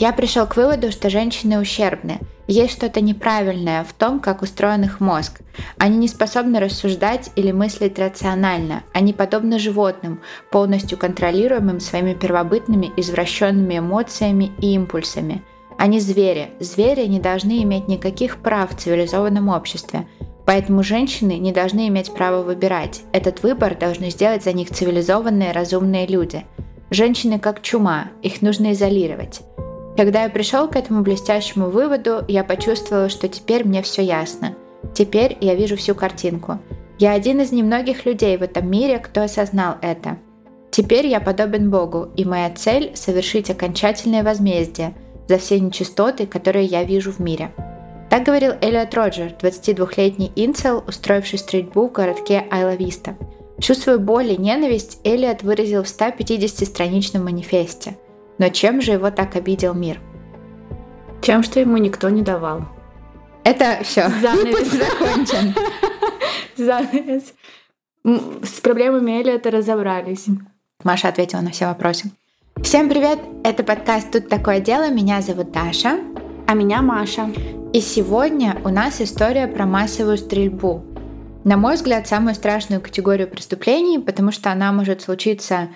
Я пришел к выводу, что женщины ущербны. Есть что-то неправильное в том, как устроен их мозг. Они не способны рассуждать или мыслить рационально. Они подобны животным, полностью контролируемым своими первобытными извращенными эмоциями и импульсами. Они звери. Звери не должны иметь никаких прав в цивилизованном обществе. Поэтому женщины не должны иметь права выбирать. Этот выбор должны сделать за них цивилизованные разумные люди. Женщины как чума, их нужно изолировать. Когда я пришел к этому блестящему выводу, я почувствовал, что теперь мне все ясно. Теперь я вижу всю картинку. Я один из немногих людей в этом мире, кто осознал это. Теперь я подобен Богу, и моя цель – совершить окончательное возмездие за все нечистоты, которые я вижу в мире. Так говорил Элиот Роджер, 22-летний инцел, устроивший стрельбу в городке Айла-Виста. Свою боль и ненависть Элиот выразил в 150-страничном манифесте – но чем же его так обидел мир? Тем, что ему никто не давал. Это все. Занавес закончен. Занавес. С проблемами Эли это разобрались. Маша ответила на все вопросы. Всем привет! Это подкаст «Тут такое дело». Меня зовут Даша. А меня Маша. И сегодня у нас история про массовую стрельбу. На мой взгляд, самую страшную категорию преступлений, потому что она может случиться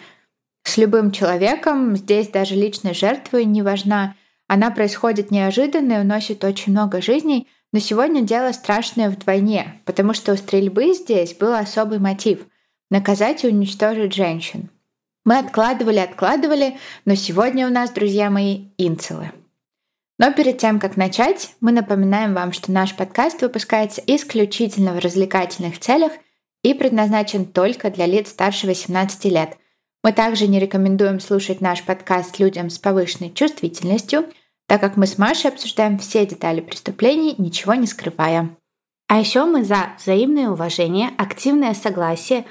с любым человеком. Здесь даже личная жертва не важна. Она происходит неожиданно и уносит очень много жизней, но сегодня дело страшное вдвойне, потому что у стрельбы здесь был особый мотив — наказать и уничтожить женщин. Мы откладывали, откладывали, но сегодня у нас, друзья мои, инцелы. Но перед тем, как начать, мы напоминаем вам, что наш подкаст выпускается исключительно в развлекательных целях и предназначен только для лиц старше 18 лет – мы также не рекомендуем слушать наш подкаст людям с повышенной чувствительностью, так как мы с Машей обсуждаем все детали преступлений, ничего не скрывая. А еще мы за взаимное уважение, активное согласие,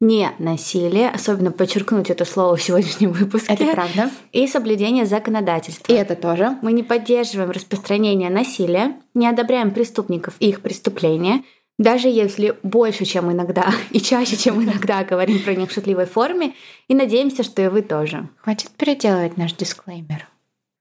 не насилие, особенно подчеркнуть это слово в сегодняшнем выпуске. Это правда. И соблюдение законодательства. И это тоже. Мы не поддерживаем распространение насилия, не одобряем преступников и их преступления – даже если больше, чем иногда, и чаще, чем иногда говорим про них в шутливой форме, и надеемся, что и вы тоже. Хватит переделывать наш дисклеймер.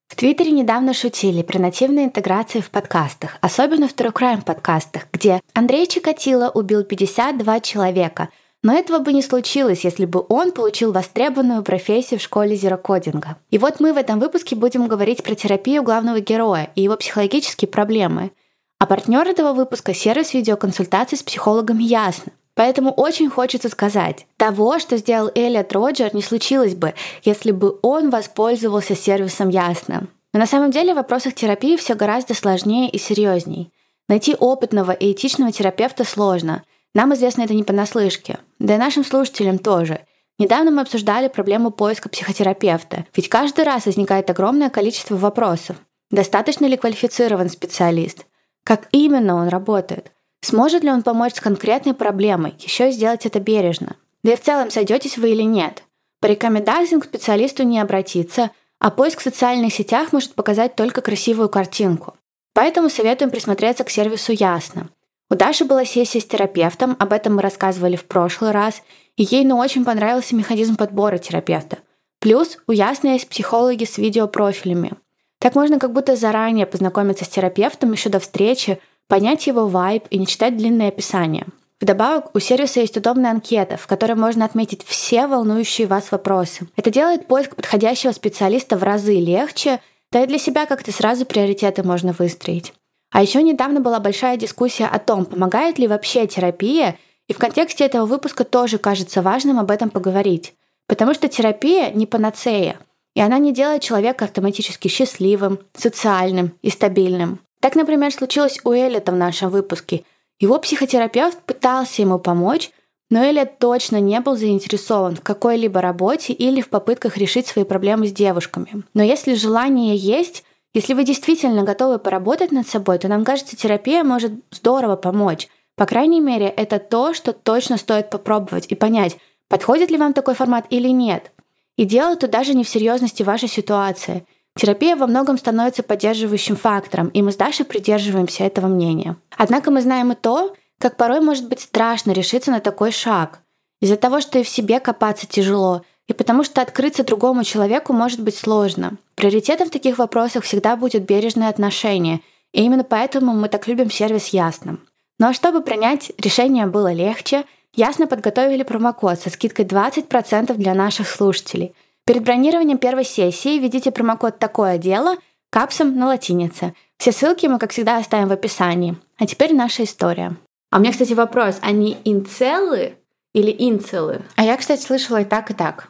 В Твиттере недавно шутили про нативные интеграции в подкастах, особенно в True Crime подкастах, где Андрей Чикатило убил 52 человека, но этого бы не случилось, если бы он получил востребованную профессию в школе зерокодинга. И вот мы в этом выпуске будем говорить про терапию главного героя и его психологические проблемы. А партнер этого выпуска — сервис видеоконсультаций с психологом Ясно. Поэтому очень хочется сказать, того, что сделал Элliot Роджер, не случилось бы, если бы он воспользовался сервисом Ясно. Но на самом деле в вопросах терапии все гораздо сложнее и серьезней. Найти опытного и этичного терапевта сложно. Нам известно это не понаслышке. Да и нашим слушателям тоже. Недавно мы обсуждали проблему поиска психотерапевта, ведь каждый раз возникает огромное количество вопросов. Достаточно ли квалифицирован специалист? Как именно он работает? Сможет ли он помочь с конкретной проблемой, еще и сделать это бережно? Да и в целом, сойдетесь вы или нет? По рекомендациям к специалисту не обратиться, а поиск в социальных сетях может показать только красивую картинку. Поэтому советуем присмотреться к сервису Ясно. У Даши была сессия с терапевтом, об этом мы рассказывали в прошлый раз, и ей ну очень понравился механизм подбора терапевта. Плюс у Ясно есть психологи с видеопрофилями. Так можно как будто заранее познакомиться с терапевтом еще до встречи, понять его вайб и не читать длинные описания. Вдобавок, у сервиса есть удобная анкета, в которой можно отметить все волнующие вас вопросы. Это делает поиск подходящего специалиста в разы легче, да и для себя как-то сразу приоритеты можно выстроить. А еще недавно была большая дискуссия о том, помогает ли вообще терапия, и в контексте этого выпуска тоже кажется важным об этом поговорить. Потому что терапия не панацея — и она не делает человека автоматически счастливым, социальным и стабильным. Так, например, случилось у Эллита в нашем выпуске. Его психотерапевт пытался ему помочь, но Эллиот точно не был заинтересован в какой-либо работе или в попытках решить свои проблемы с девушками. Но если желание есть, если вы действительно готовы поработать над собой, то нам кажется, терапия может здорово помочь. По крайней мере, это то, что точно стоит попробовать и понять, подходит ли вам такой формат или нет. И дело тут даже не в серьезности вашей ситуации. Терапия во многом становится поддерживающим фактором, и мы с Дашей придерживаемся этого мнения. Однако мы знаем и то, как порой может быть страшно решиться на такой шаг. Из-за того, что и в себе копаться тяжело, и потому что открыться другому человеку может быть сложно. Приоритетом в таких вопросах всегда будет бережное отношение, и именно поэтому мы так любим сервис Ясно. Ну а чтобы принять решение было легче, Ясно подготовили промокод со скидкой 20% для наших слушателей. Перед бронированием первой сессии введите промокод «Такое дело» капсом на латинице. Все ссылки мы, как всегда, оставим в описании. А теперь наша история. А у меня, кстати, вопрос. Они инцелы или инцелы? А я, кстати, слышала и так, и так.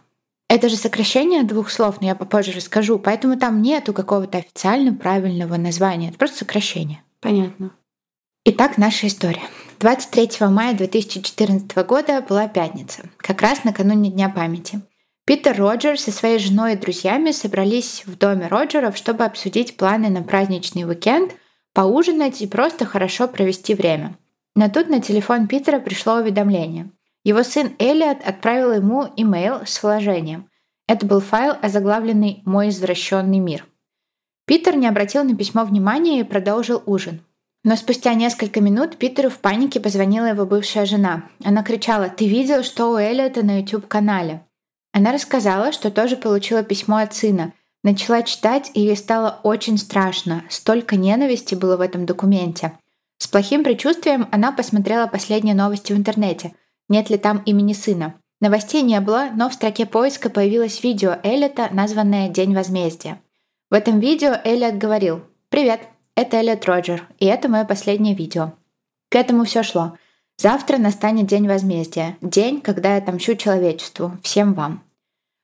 Это же сокращение двух слов, но я попозже расскажу, поэтому там нету какого-то официально правильного названия. Это просто сокращение. Понятно. Итак, наша история. 23 мая 2014 года была пятница, как раз накануне Дня памяти. Питер Роджер со своей женой и друзьями собрались в доме Роджеров, чтобы обсудить планы на праздничный уикенд, поужинать и просто хорошо провести время. Но тут на телефон Питера пришло уведомление. Его сын Элиот отправил ему имейл с вложением. Это был файл, озаглавленный «Мой извращенный мир». Питер не обратил на письмо внимания и продолжил ужин. Но спустя несколько минут Питеру в панике позвонила его бывшая жена. Она кричала «Ты видел, что у Эллиота на YouTube-канале?» Она рассказала, что тоже получила письмо от сына. Начала читать, и ей стало очень страшно. Столько ненависти было в этом документе. С плохим предчувствием она посмотрела последние новости в интернете – нет ли там имени сына. Новостей не было, но в строке поиска появилось видео Эллиота, названное «День возмездия». В этом видео Эллиот говорил «Привет, это Эллиот Роджер, и это мое последнее видео». К этому все шло. Завтра настанет День возмездия, день, когда я отомщу человечеству, всем вам.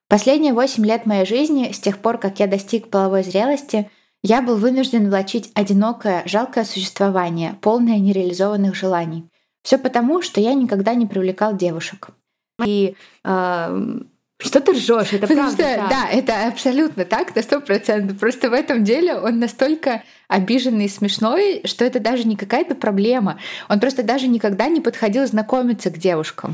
Последние восемь лет моей жизни, с тех пор, как я достиг половой зрелости, я был вынужден влачить одинокое, жалкое существование, полное нереализованных желаний. Все потому, что я никогда не привлекал девушек. И э, что ты ржешь? Это Потому правда. Что, так. Да, это абсолютно так, на сто процентов. Просто в этом деле он настолько обиженный и смешной, что это даже не какая-то проблема. Он просто даже никогда не подходил знакомиться к девушкам.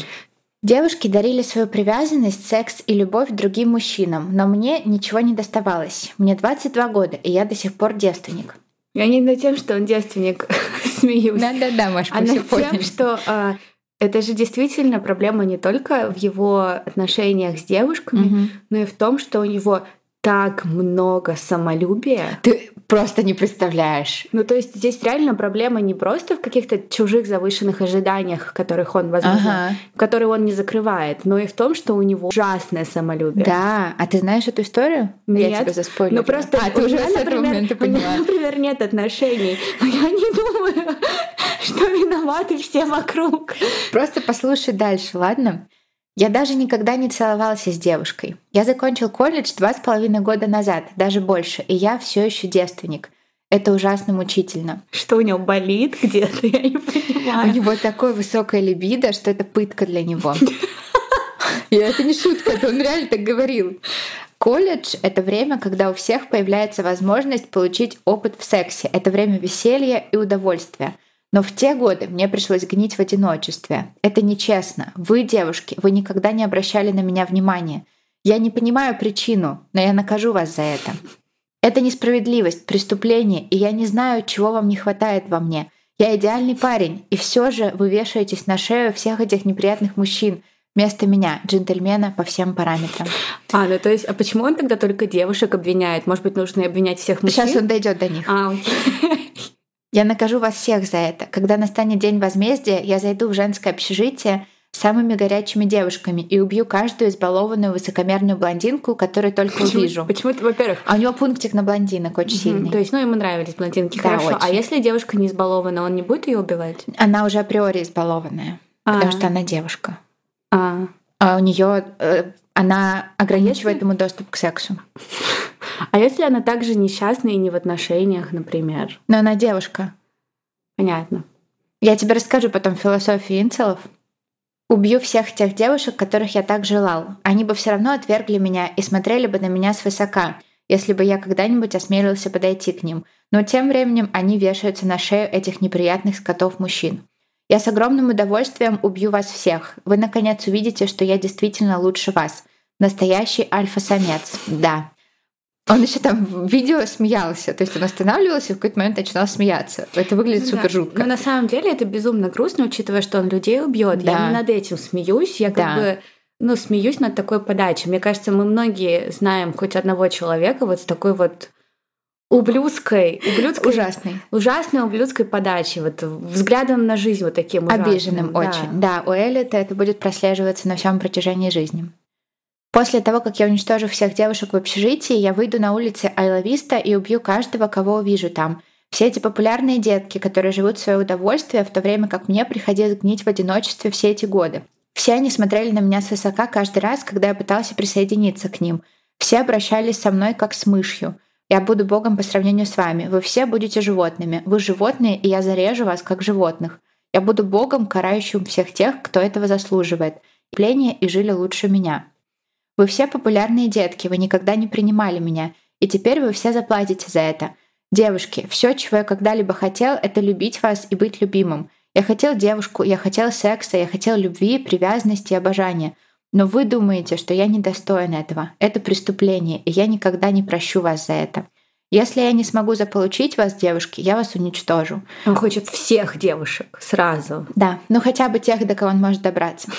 Девушки дарили свою привязанность, секс и любовь другим мужчинам, но мне ничего не доставалось. Мне 22 года, и я до сих пор девственник. Я не над тем, что он девственник смеюсь. Да-да-да, Маш, а над тем, что а, это же действительно проблема не только в его отношениях с девушками, угу. но и в том, что у него так много самолюбия. Ты просто не представляешь. Ну, то есть здесь реально проблема не просто в каких-то чужих завышенных ожиданиях, которых он, возможно, ага. которые он не закрывает, но и в том, что у него ужасное самолюбие. Да, а ты знаешь эту историю? Нет. Я тебя заспорила. Ну просто а, ты уже меня, с этого например, момента поняла. У меня, например, нет отношений, но я не думаю, что виноваты все вокруг. Просто послушай дальше, ладно? Я даже никогда не целовался с девушкой. Я закончил колледж два с половиной года назад, даже больше, и я все еще девственник. Это ужасно мучительно. Что у него болит где-то, я не понимаю. У него такое высокое либидо, что это пытка для него. И это не шутка, это он реально так говорил. Колледж — это время, когда у всех появляется возможность получить опыт в сексе. Это время веселья и удовольствия. Но в те годы мне пришлось гнить в одиночестве. Это нечестно. Вы, девушки, вы никогда не обращали на меня внимания. Я не понимаю причину, но я накажу вас за это. Это несправедливость, преступление, и я не знаю, чего вам не хватает во мне. Я идеальный парень, и все же вы вешаетесь на шею всех этих неприятных мужчин вместо меня, джентльмена по всем параметрам. А, ну то есть, а почему он тогда только девушек обвиняет? Может быть, нужно обвинять всех мужчин? Сейчас он дойдет до них. А, окей. Я накажу вас всех за это. Когда настанет день возмездия, я зайду в женское общежитие с самыми горячими девушками и убью каждую избалованную высокомерную блондинку, которую только почему, увижу. Почему ты, во-первых? А у него пунктик на блондинок очень mm-hmm. сильный. То есть, ну, ему нравились блондинки, да, хорошо. А очень. А если девушка не избалована, он не будет ее убивать? Она уже априори избалованная, А-а-а. потому что она девушка. А, а у нее э, она ограничивает если... ему доступ к сексу. А если она также несчастная и не в отношениях, например? Но она девушка. Понятно. Я тебе расскажу потом философию инцелов. Убью всех тех девушек, которых я так желал. Они бы все равно отвергли меня и смотрели бы на меня свысока, если бы я когда-нибудь осмелился подойти к ним. Но тем временем они вешаются на шею этих неприятных скотов-мужчин. Я с огромным удовольствием убью вас всех. Вы, наконец, увидите, что я действительно лучше вас. Настоящий альфа-самец. Да. Он еще там в видео смеялся, то есть он останавливался и в какой-то момент начинал смеяться. Это выглядит ну, супер жутко. Но на самом деле это безумно грустно, учитывая, что он людей убьет. Да. Я не над этим смеюсь, я как да. бы ну, смеюсь над такой подачей. Мне кажется, мы многие знаем хоть одного человека вот с такой вот ублюдской, ублюдской ужасной, ужасной ублюдской подачи, вот взглядом на жизнь вот таким ужасным. Обиженным да. очень. Да, у Эллита это будет прослеживаться на всем протяжении жизни. После того, как я уничтожу всех девушек в общежитии, я выйду на улицы Айловиста и убью каждого, кого увижу там. Все эти популярные детки, которые живут в свое удовольствие, в то время как мне приходилось гнить в одиночестве все эти годы. Все они смотрели на меня свысока каждый раз, когда я пытался присоединиться к ним. Все обращались со мной как с мышью. Я буду Богом по сравнению с вами. Вы все будете животными. Вы животные, и я зарежу вас как животных. Я буду Богом, карающим всех тех, кто этого заслуживает. Пление и жили лучше меня. Вы все популярные детки, вы никогда не принимали меня, и теперь вы все заплатите за это. Девушки, все, чего я когда-либо хотел, это любить вас и быть любимым. Я хотел девушку, я хотел секса, я хотел любви, привязанности и обожания. Но вы думаете, что я недостоин этого. Это преступление, и я никогда не прощу вас за это. Если я не смогу заполучить вас, девушки, я вас уничтожу. Он хочет всех девушек сразу. Да, ну хотя бы тех, до кого он может добраться.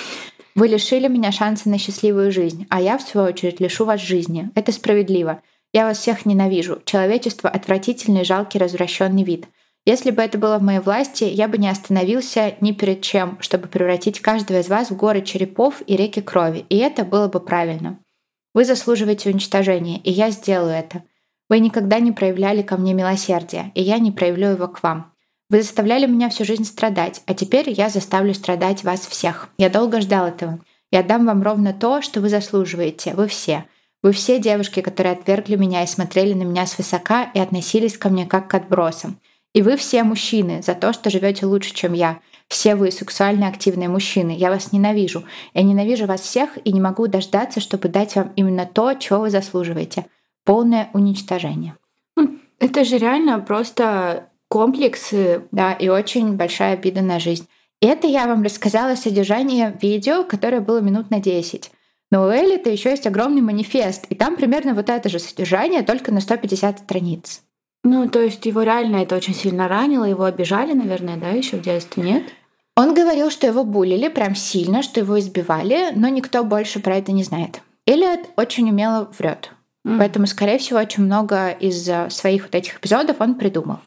Вы лишили меня шанса на счастливую жизнь, а я, в свою очередь, лишу вас жизни. Это справедливо. Я вас всех ненавижу. Человечество — отвратительный, жалкий, развращенный вид. Если бы это было в моей власти, я бы не остановился ни перед чем, чтобы превратить каждого из вас в горы черепов и реки крови, и это было бы правильно. Вы заслуживаете уничтожения, и я сделаю это. Вы никогда не проявляли ко мне милосердия, и я не проявлю его к вам. Вы заставляли меня всю жизнь страдать, а теперь я заставлю страдать вас всех. Я долго ждал этого. Я дам вам ровно то, что вы заслуживаете, вы все. Вы все девушки, которые отвергли меня и смотрели на меня свысока и относились ко мне как к отбросам. И вы все мужчины за то, что живете лучше, чем я. Все вы сексуально активные мужчины. Я вас ненавижу. Я ненавижу вас всех и не могу дождаться, чтобы дать вам именно то, чего вы заслуживаете. Полное уничтожение. Это же реально просто комплексы. Да, и очень большая обида на жизнь. Это я вам рассказала содержание видео, которое было минут на 10. Но у Элли-то еще есть огромный манифест, и там примерно вот это же содержание, только на 150 страниц. Ну, то есть его реально это очень сильно ранило, его обижали, наверное, да, еще в детстве, нет? Он говорил, что его булили прям сильно, что его избивали, но никто больше про это не знает. Эллиот очень умело врет. Mm. Поэтому, скорее всего, очень много из своих вот этих эпизодов он придумал.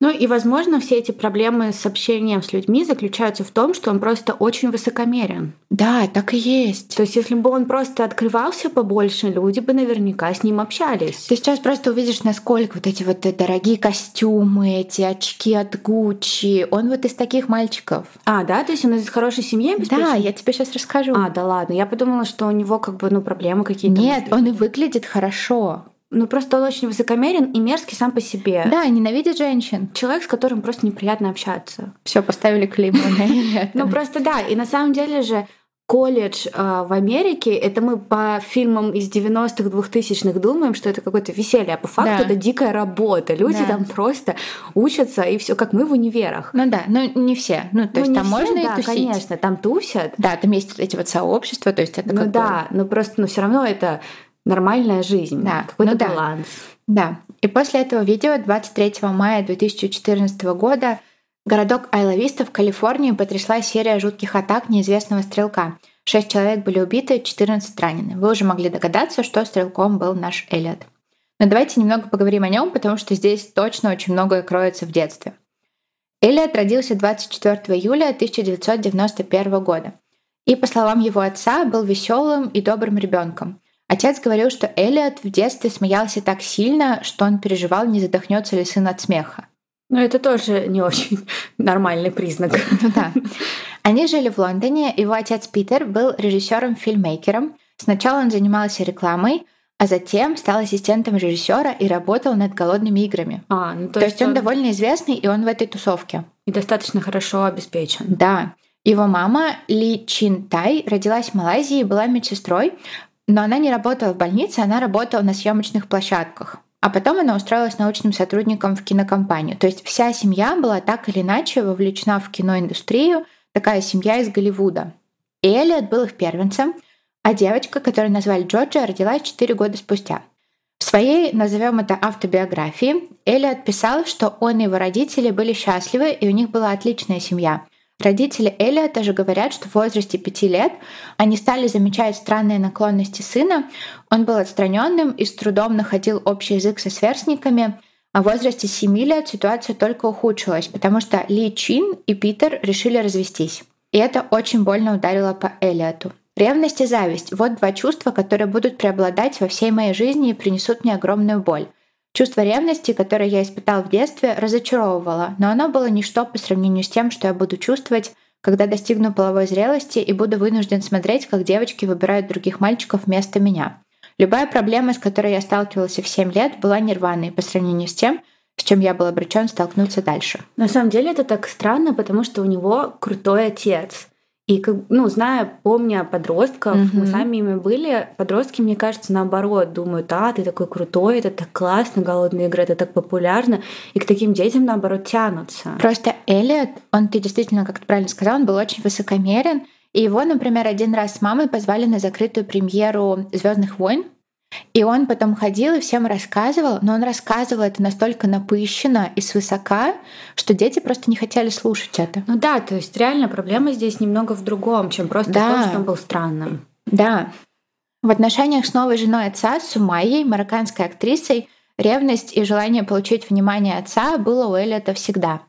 Ну и, возможно, все эти проблемы с общением с людьми заключаются в том, что он просто очень высокомерен. Да, так и есть. То есть, если бы он просто открывался побольше, люди бы наверняка с ним общались. Ты сейчас просто увидишь, насколько вот эти вот дорогие костюмы, эти очки от Гуччи. Он вот из таких мальчиков. А, да? То есть он из хорошей семьи? Да, я тебе сейчас расскажу. А, да ладно. Я подумала, что у него как бы, ну, проблемы какие-то. Нет, он и выглядит хорошо. Ну, просто он очень высокомерен и мерзкий сам по себе. Да, ненавидит женщин. Человек, с которым просто неприятно общаться. Все, поставили на Ну, просто да. И на самом деле же колледж э, в Америке, это мы по фильмам из 90-х, 2000-х думаем, что это какое-то веселье, а по факту да. это дикая работа. Люди да. там просто учатся, и все как мы в универах. Ну да, но не все. Ну, то ну, есть там все, можно да, и тусить. конечно, там тусят. Да, там есть эти вот сообщества, то есть это Ну да, бы... но просто, ну все равно это нормальная жизнь, да. какой-то ну, баланс. Да. да. И после этого видео 23 мая 2014 года городок Айловиста в Калифорнии потрясла серия жутких атак неизвестного стрелка. Шесть человек были убиты, 14 ранены. Вы уже могли догадаться, что стрелком был наш Эллиот. Но давайте немного поговорим о нем, потому что здесь точно очень многое кроется в детстве. Эллиот родился 24 июля 1991 года. И, по словам его отца, был веселым и добрым ребенком. Отец говорил, что Элliot в детстве смеялся так сильно, что он переживал, не задохнется ли сын от смеха. Ну, это тоже не очень нормальный признак. Ну да. Они жили в Лондоне, его отец Питер был режиссером-фильмейкером. Сначала он занимался рекламой, а затем стал ассистентом режиссера и работал над голодными играми. А, ну, то, то есть, он, он довольно известный, и он в этой тусовке. И достаточно хорошо обеспечен. Да. Его мама Ли Чин Тай родилась в Малайзии и была медсестрой, но она не работала в больнице, она работала на съемочных площадках. А потом она устроилась научным сотрудником в кинокомпанию. То есть вся семья была так или иначе вовлечена в киноиндустрию, такая семья из Голливуда. И Эллиот был их первенцем, а девочка, которую назвали Джорджия, родилась 4 года спустя. В своей, назовем это, автобиографии Эллиот писал, что он и его родители были счастливы, и у них была отличная семья. Родители Элиота же говорят, что в возрасте пяти лет они стали замечать странные наклонности сына. Он был отстраненным и с трудом находил общий язык со сверстниками. А в возрасте семи лет ситуация только ухудшилась, потому что Ли Чин и Питер решили развестись. И это очень больно ударило по Элиоту. Ревность и зависть — вот два чувства, которые будут преобладать во всей моей жизни и принесут мне огромную боль. Чувство ревности, которое я испытал в детстве, разочаровывало, но оно было ничто по сравнению с тем, что я буду чувствовать, когда достигну половой зрелости и буду вынужден смотреть, как девочки выбирают других мальчиков вместо меня. Любая проблема, с которой я сталкивался в 7 лет, была нирваной по сравнению с тем, с чем я был обречен столкнуться дальше. На самом деле это так странно, потому что у него крутой отец. И, ну, зная, помня подростков, mm-hmm. мы сами ими были, подростки, мне кажется, наоборот, думают, а, ты такой крутой, это так классно, голодные игры, это так популярно, и к таким детям, наоборот, тянутся. Просто Эллиот, он, ты действительно, как ты правильно сказал, он был очень высокомерен, и его, например, один раз с мамой позвали на закрытую премьеру Звездных войн, и он потом ходил и всем рассказывал, но он рассказывал это настолько напыщенно и свысока, что дети просто не хотели слушать это. Ну да, то есть реально проблема здесь немного в другом, чем просто да. в том, что он был странным. Да. В отношениях с новой женой отца, Сумайей, марокканской актрисой, ревность и желание получить внимание отца было у Эллиота всегда.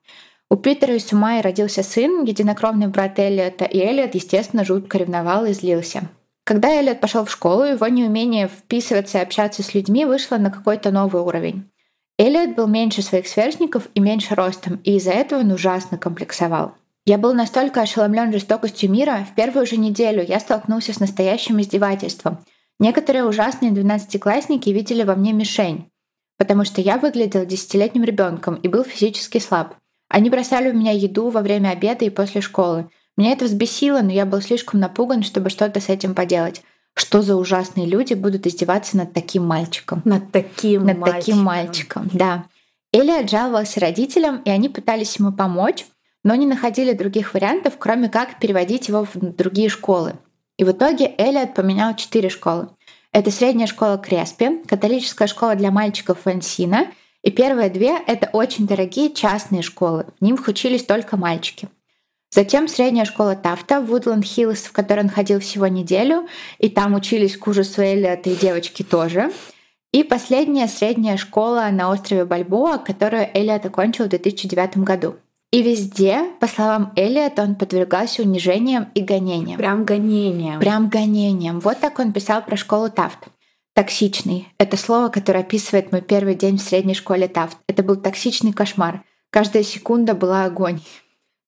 У Питера и Сумайи родился сын, единокровный брат Эллиота, и Эллиот, естественно, жутко ревновал и злился. Когда Эллиот пошел в школу, его неумение вписываться и общаться с людьми вышло на какой-то новый уровень. Эллиот был меньше своих сверстников и меньше ростом, и из-за этого он ужасно комплексовал. Я был настолько ошеломлен жестокостью мира, в первую же неделю я столкнулся с настоящим издевательством. Некоторые ужасные двенадцатиклассники видели во мне мишень, потому что я выглядел десятилетним ребенком и был физически слаб. Они бросали в меня еду во время обеда и после школы. Меня это взбесило, но я был слишком напуган, чтобы что-то с этим поделать. Что за ужасные люди будут издеваться над таким мальчиком? Над таким над мальчиком. таким мальчиком, да. Элли жаловался родителям, и они пытались ему помочь, но не находили других вариантов, кроме как переводить его в другие школы. И в итоге Эллиот поменял четыре школы. Это средняя школа Креспи, католическая школа для мальчиков в Энсино, и первые две — это очень дорогие частные школы. В них учились только мальчики. Затем средняя школа Тафта Вудланд Хиллс, в которой он ходил всего неделю, и там учились к ужасу Эллиота и девочки тоже. И последняя средняя школа на острове Бальбоа, которую Эллиот окончил в 2009 году. И везде, по словам Эллиота, он подвергался унижениям и гонениям. Прям гонениям. Прям гонениям. Вот так он писал про школу Тафт. Токсичный — это слово, которое описывает мой первый день в средней школе Тафт. Это был токсичный кошмар. Каждая секунда была огонь.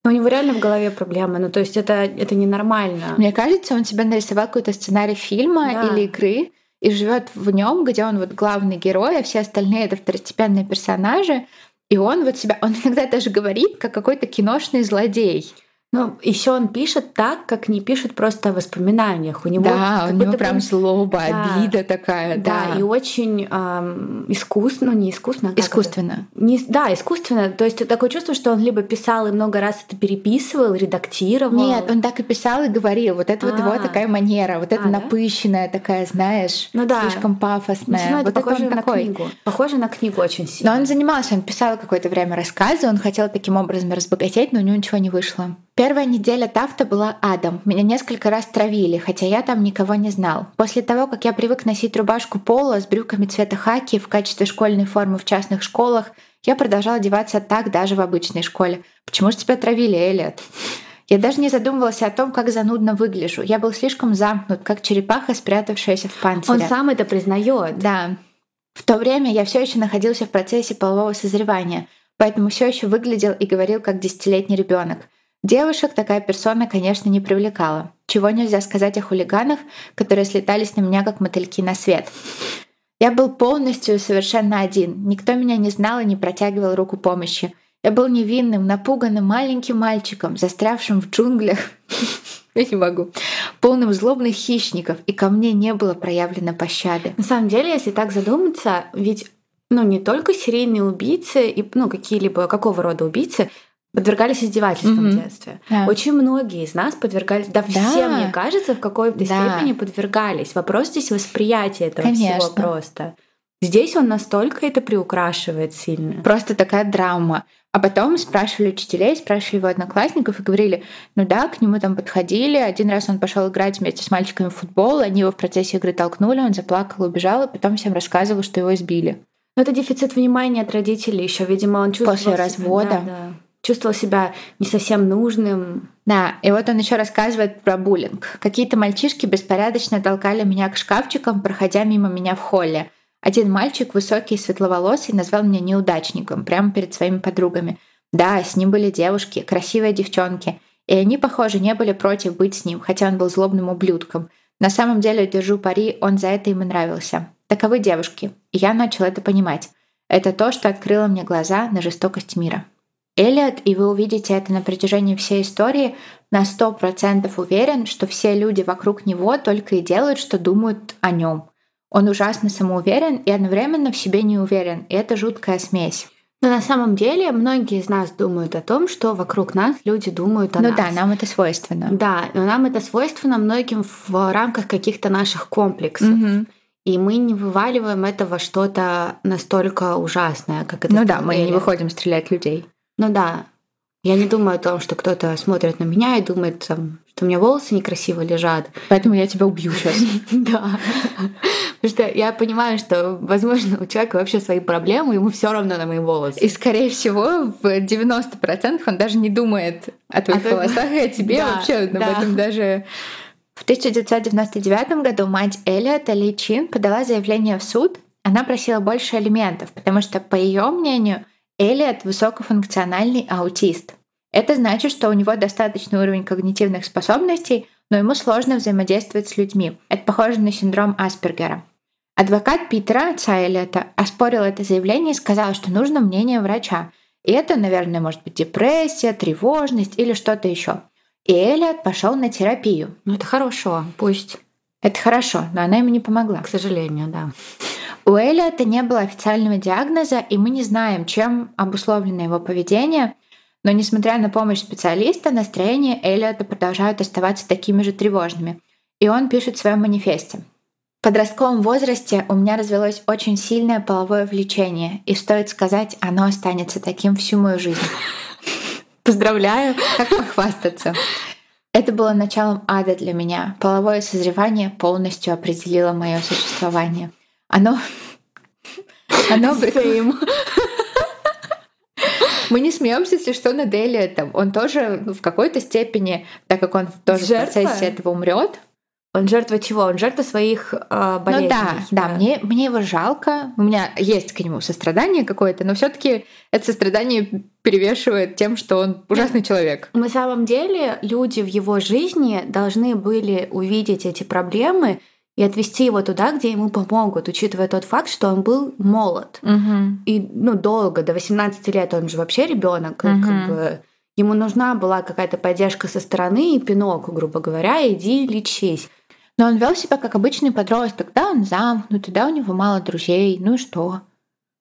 Но у него реально в голове проблемы. Ну, то есть это, это ненормально. Мне кажется, он себе нарисовал какой-то сценарий фильма да. или игры и живет в нем, где он вот главный герой, а все остальные это второстепенные персонажи. И он вот себя, он иногда даже говорит, как какой-то киношный злодей. Ну, еще он пишет так, как не пишет просто о воспоминаниях. У него да, у него прям злоба, да, обида такая. Да, да. и очень эм, искусно, ну не искусно. А искусственно. Не, да, искусственно. То есть такое чувство, что он либо писал и много раз это переписывал, редактировал. Нет, он так и писал и говорил. Вот это а, вот его а. такая манера, вот это а, напыщенная такая, знаешь, ну, да. слишком пафосная. Ну, вот это похоже он на такой. книгу. Похоже на книгу очень сильно. Но он занимался, он писал какое-то время рассказы, он хотел таким образом разбогатеть, но у него ничего не вышло. Первая неделя Тафта была адом. Меня несколько раз травили, хотя я там никого не знал. После того, как я привык носить рубашку пола с брюками цвета хаки в качестве школьной формы в частных школах, я продолжал одеваться так даже в обычной школе. Почему же тебя травили, Элliot? Я даже не задумывался о том, как занудно выгляжу. Я был слишком замкнут, как черепаха, спрятавшаяся в панцире. Он сам это признает. Да. В то время я все еще находился в процессе полового созревания, поэтому все еще выглядел и говорил как десятилетний ребенок. Девушек такая персона, конечно, не привлекала. Чего нельзя сказать о хулиганах, которые слетались на меня как мотыльки на свет. Я был полностью совершенно один. Никто меня не знал и не протягивал руку помощи. Я был невинным, напуганным маленьким мальчиком, застрявшим в джунглях. Я не могу. Полным злобных хищников, и ко мне не было проявлено пощады. На самом деле, если так задуматься, ведь ну, не только серийные убийцы и ну, какие-либо какого рода убийцы подвергались издевательствам mm-hmm. в детстве. Да. Очень многие из нас подвергались, да, да. все, мне кажется, в какой-то да. степени подвергались. Вопрос здесь восприятия этого Конечно. всего просто. Здесь он настолько это приукрашивает сильно. Просто такая драма. А потом спрашивали учителей, спрашивали его одноклассников и говорили, ну да, к нему там подходили. Один раз он пошел играть вместе с мальчиками в футбол, они его в процессе игры толкнули, он заплакал, убежал, и потом всем рассказывал, что его избили. Но это дефицит внимания от родителей еще, видимо, он чувствовал после развода. Да, да. Чувствовал себя не совсем нужным. Да, и вот он еще рассказывает про буллинг. Какие-то мальчишки беспорядочно толкали меня к шкафчикам, проходя мимо меня в холле. Один мальчик, высокий и светловолосый, назвал меня неудачником прямо перед своими подругами. Да, с ним были девушки, красивые девчонки. И они, похоже, не были против быть с ним, хотя он был злобным ублюдком. На самом деле, держу пари, он за это им и нравился. Таковы девушки. И я начал это понимать. Это то, что открыло мне глаза на жестокость мира. Элliot, и вы увидите это на протяжении всей истории, на 100% уверен, что все люди вокруг него только и делают, что думают о нем. Он ужасно самоуверен и одновременно в себе не уверен, и это жуткая смесь. Но на самом деле многие из нас думают о том, что вокруг нас люди думают о ну нас. Ну да, нам это свойственно. Да, но нам это свойственно многим в рамках каких-то наших комплексов. Угу. И мы не вываливаем это во что-то настолько ужасное, как это Ну да, мы не выходим стрелять людей. Ну да. Я не думаю о том, что кто-то смотрит на меня и думает, там, что у меня волосы некрасиво лежат. Поэтому я тебя убью сейчас. Да. Потому что я понимаю, что, возможно, у человека вообще свои проблемы, ему все равно на мои волосы. И, скорее всего, в 90% он даже не думает о твоих а волосах и о тебе вообще об этом даже... В 1999 году мать Эллиота Ли Чин подала заявление в суд. Она просила больше алиментов, потому что, по ее мнению, Эллиот высокофункциональный аутист. Это значит, что у него достаточный уровень когнитивных способностей, но ему сложно взаимодействовать с людьми. Это похоже на синдром Аспергера. Адвокат Питера, отца Эллиота, оспорил это заявление и сказал, что нужно мнение врача. И это, наверное, может быть депрессия, тревожность или что-то еще. И Эллиот пошел на терапию. Ну, это хорошо, пусть. Это хорошо, но она ему не помогла. К сожалению, да. У Эллиота не было официального диагноза, и мы не знаем, чем обусловлено его поведение. Но несмотря на помощь специалиста, настроения Эллиота продолжают оставаться такими же тревожными. И он пишет в своем манифесте. В подростковом возрасте у меня развелось очень сильное половое влечение, и стоит сказать, оно останется таким всю мою жизнь. Поздравляю! Как похвастаться? Это было началом ада для меня. Половое созревание полностью определило мое существование. Оно... Оно... Same. Мы не смеемся, если что, над Элиотом. Он тоже в какой-то степени, так как он тоже жертва? в процессе этого умрет. Он жертва чего? Он жертва своих э, болезней. Ну да, да, мне, мне его жалко. У меня есть к нему сострадание какое-то, но все-таки это сострадание перевешивает тем, что он ужасный человек. На самом деле люди в его жизни должны были увидеть эти проблемы и отвести его туда, где ему помогут, учитывая тот факт, что он был молод. Угу. И ну, долго, до 18 лет он же вообще ребенок, угу. как бы ему нужна была какая-то поддержка со стороны и пинок, грубо говоря, иди лечись. Но он вел себя как обычный подросток, да, он замкнутый, да, у него мало друзей, ну и что?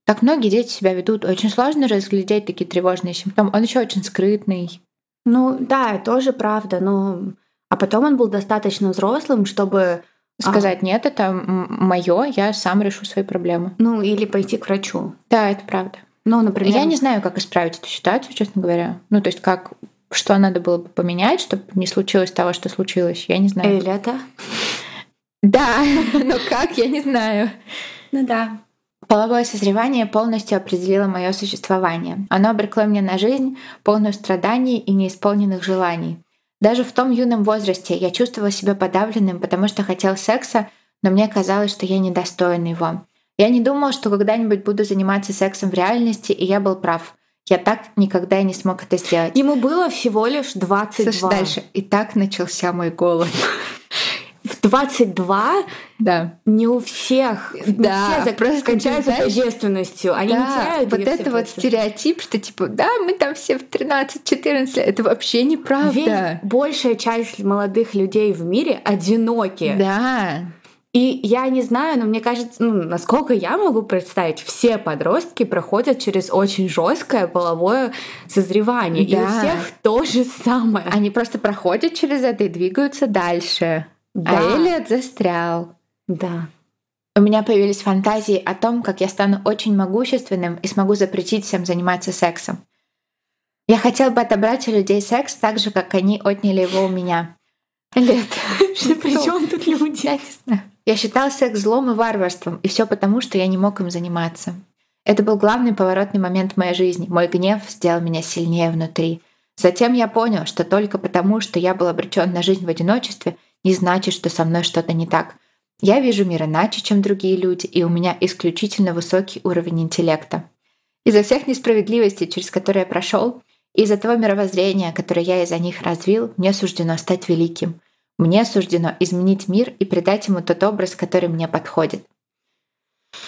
Так многие дети себя ведут. Очень сложно разглядеть такие тревожные симптомы. Он еще очень скрытный. Ну да, тоже правда, но а потом он был достаточно взрослым, чтобы Сказать, а. нет, это мое, я сам решу свои проблемы. Ну, или пойти к врачу. Да, это правда. Ну, например... Я не знаю, как исправить эту ситуацию, честно говоря. Ну, то есть, как что надо было бы поменять, чтобы не случилось того, что случилось, я не знаю. Или это? Да, но как, я не знаю. Ну да. Половое созревание полностью определило мое существование. Оно обрекло меня на жизнь, полную страданий и неисполненных желаний. Даже в том юном возрасте я чувствовала себя подавленным, потому что хотел секса, но мне казалось, что я недостоин его. Я не думала, что когда-нибудь буду заниматься сексом в реальности, и я был прав. Я так никогда и не смог это сделать. Ему было всего лишь 22. Слушай, дальше. И так начался мой голод. В 22 да. не у всех. Да, все просто кончаются знаешь, тождественностью. Они да, не теряют Вот это вот стереотип, что типа, да, мы там все в 13-14 лет. Это вообще неправда. Ведь большая часть молодых людей в мире одиноки. Да. И я не знаю, но мне кажется, ну, насколько я могу представить, все подростки проходят через очень жесткое половое созревание. Да. И у всех то же самое. Они просто проходят через это и двигаются дальше. А да. А Элliот застрял. Да. У меня появились фантазии о том, как я стану очень могущественным и смогу запретить всем заниматься сексом. Я хотел бы отобрать у людей секс так же, как они отняли его у меня. Лет. При чем тут люди? Я не знаю. Я считал секс злом и варварством, и все потому, что я не мог им заниматься. Это был главный поворотный момент в моей жизни. Мой гнев сделал меня сильнее внутри. Затем я понял, что только потому, что я был обречен на жизнь в одиночестве, не значит, что со мной что-то не так. Я вижу мир иначе, чем другие люди, и у меня исключительно высокий уровень интеллекта. Из-за всех несправедливостей, через которые я прошел, из-за того мировоззрения, которое я из-за них развил, мне суждено стать великим. Мне суждено изменить мир и придать ему тот образ, который мне подходит.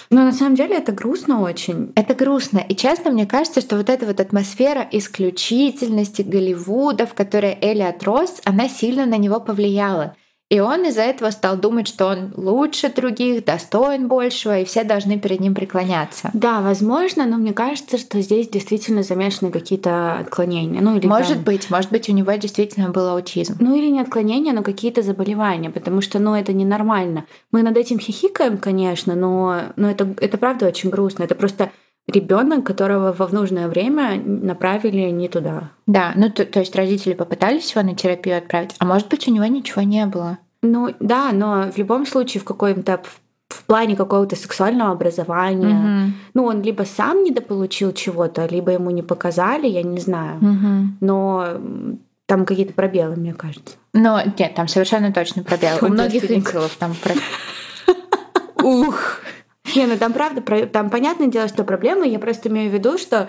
Но на самом деле это грустно очень. Это грустно. И часто мне кажется, что вот эта вот атмосфера исключительности Голливуда, в которой Элиот рос, она сильно на него повлияла. И он из-за этого стал думать, что он лучше других, достоин большего, и все должны перед ним преклоняться. Да, возможно, но мне кажется, что здесь действительно замешаны какие-то отклонения. Ну, или может там... быть, может быть, у него действительно был аутизм. Ну или не отклонения, но какие-то заболевания, потому что, ну, это ненормально. Мы над этим хихикаем, конечно, но, но это, это правда очень грустно. Это просто ребенок, которого в нужное время направили не туда. Да, ну то, то есть родители попытались его на терапию отправить, а может быть у него ничего не было. Ну да, но в любом случае в каком-то в плане какого-то сексуального образования. Угу. Ну, он либо сам недополучил чего-то, либо ему не показали, я не знаю. Угу. Но там какие-то пробелы, мне кажется. Но нет, там совершенно точно пробелы. У многих инкелов там Ух! Не, ну там правда, там понятное дело, что проблема. Я просто имею в виду, что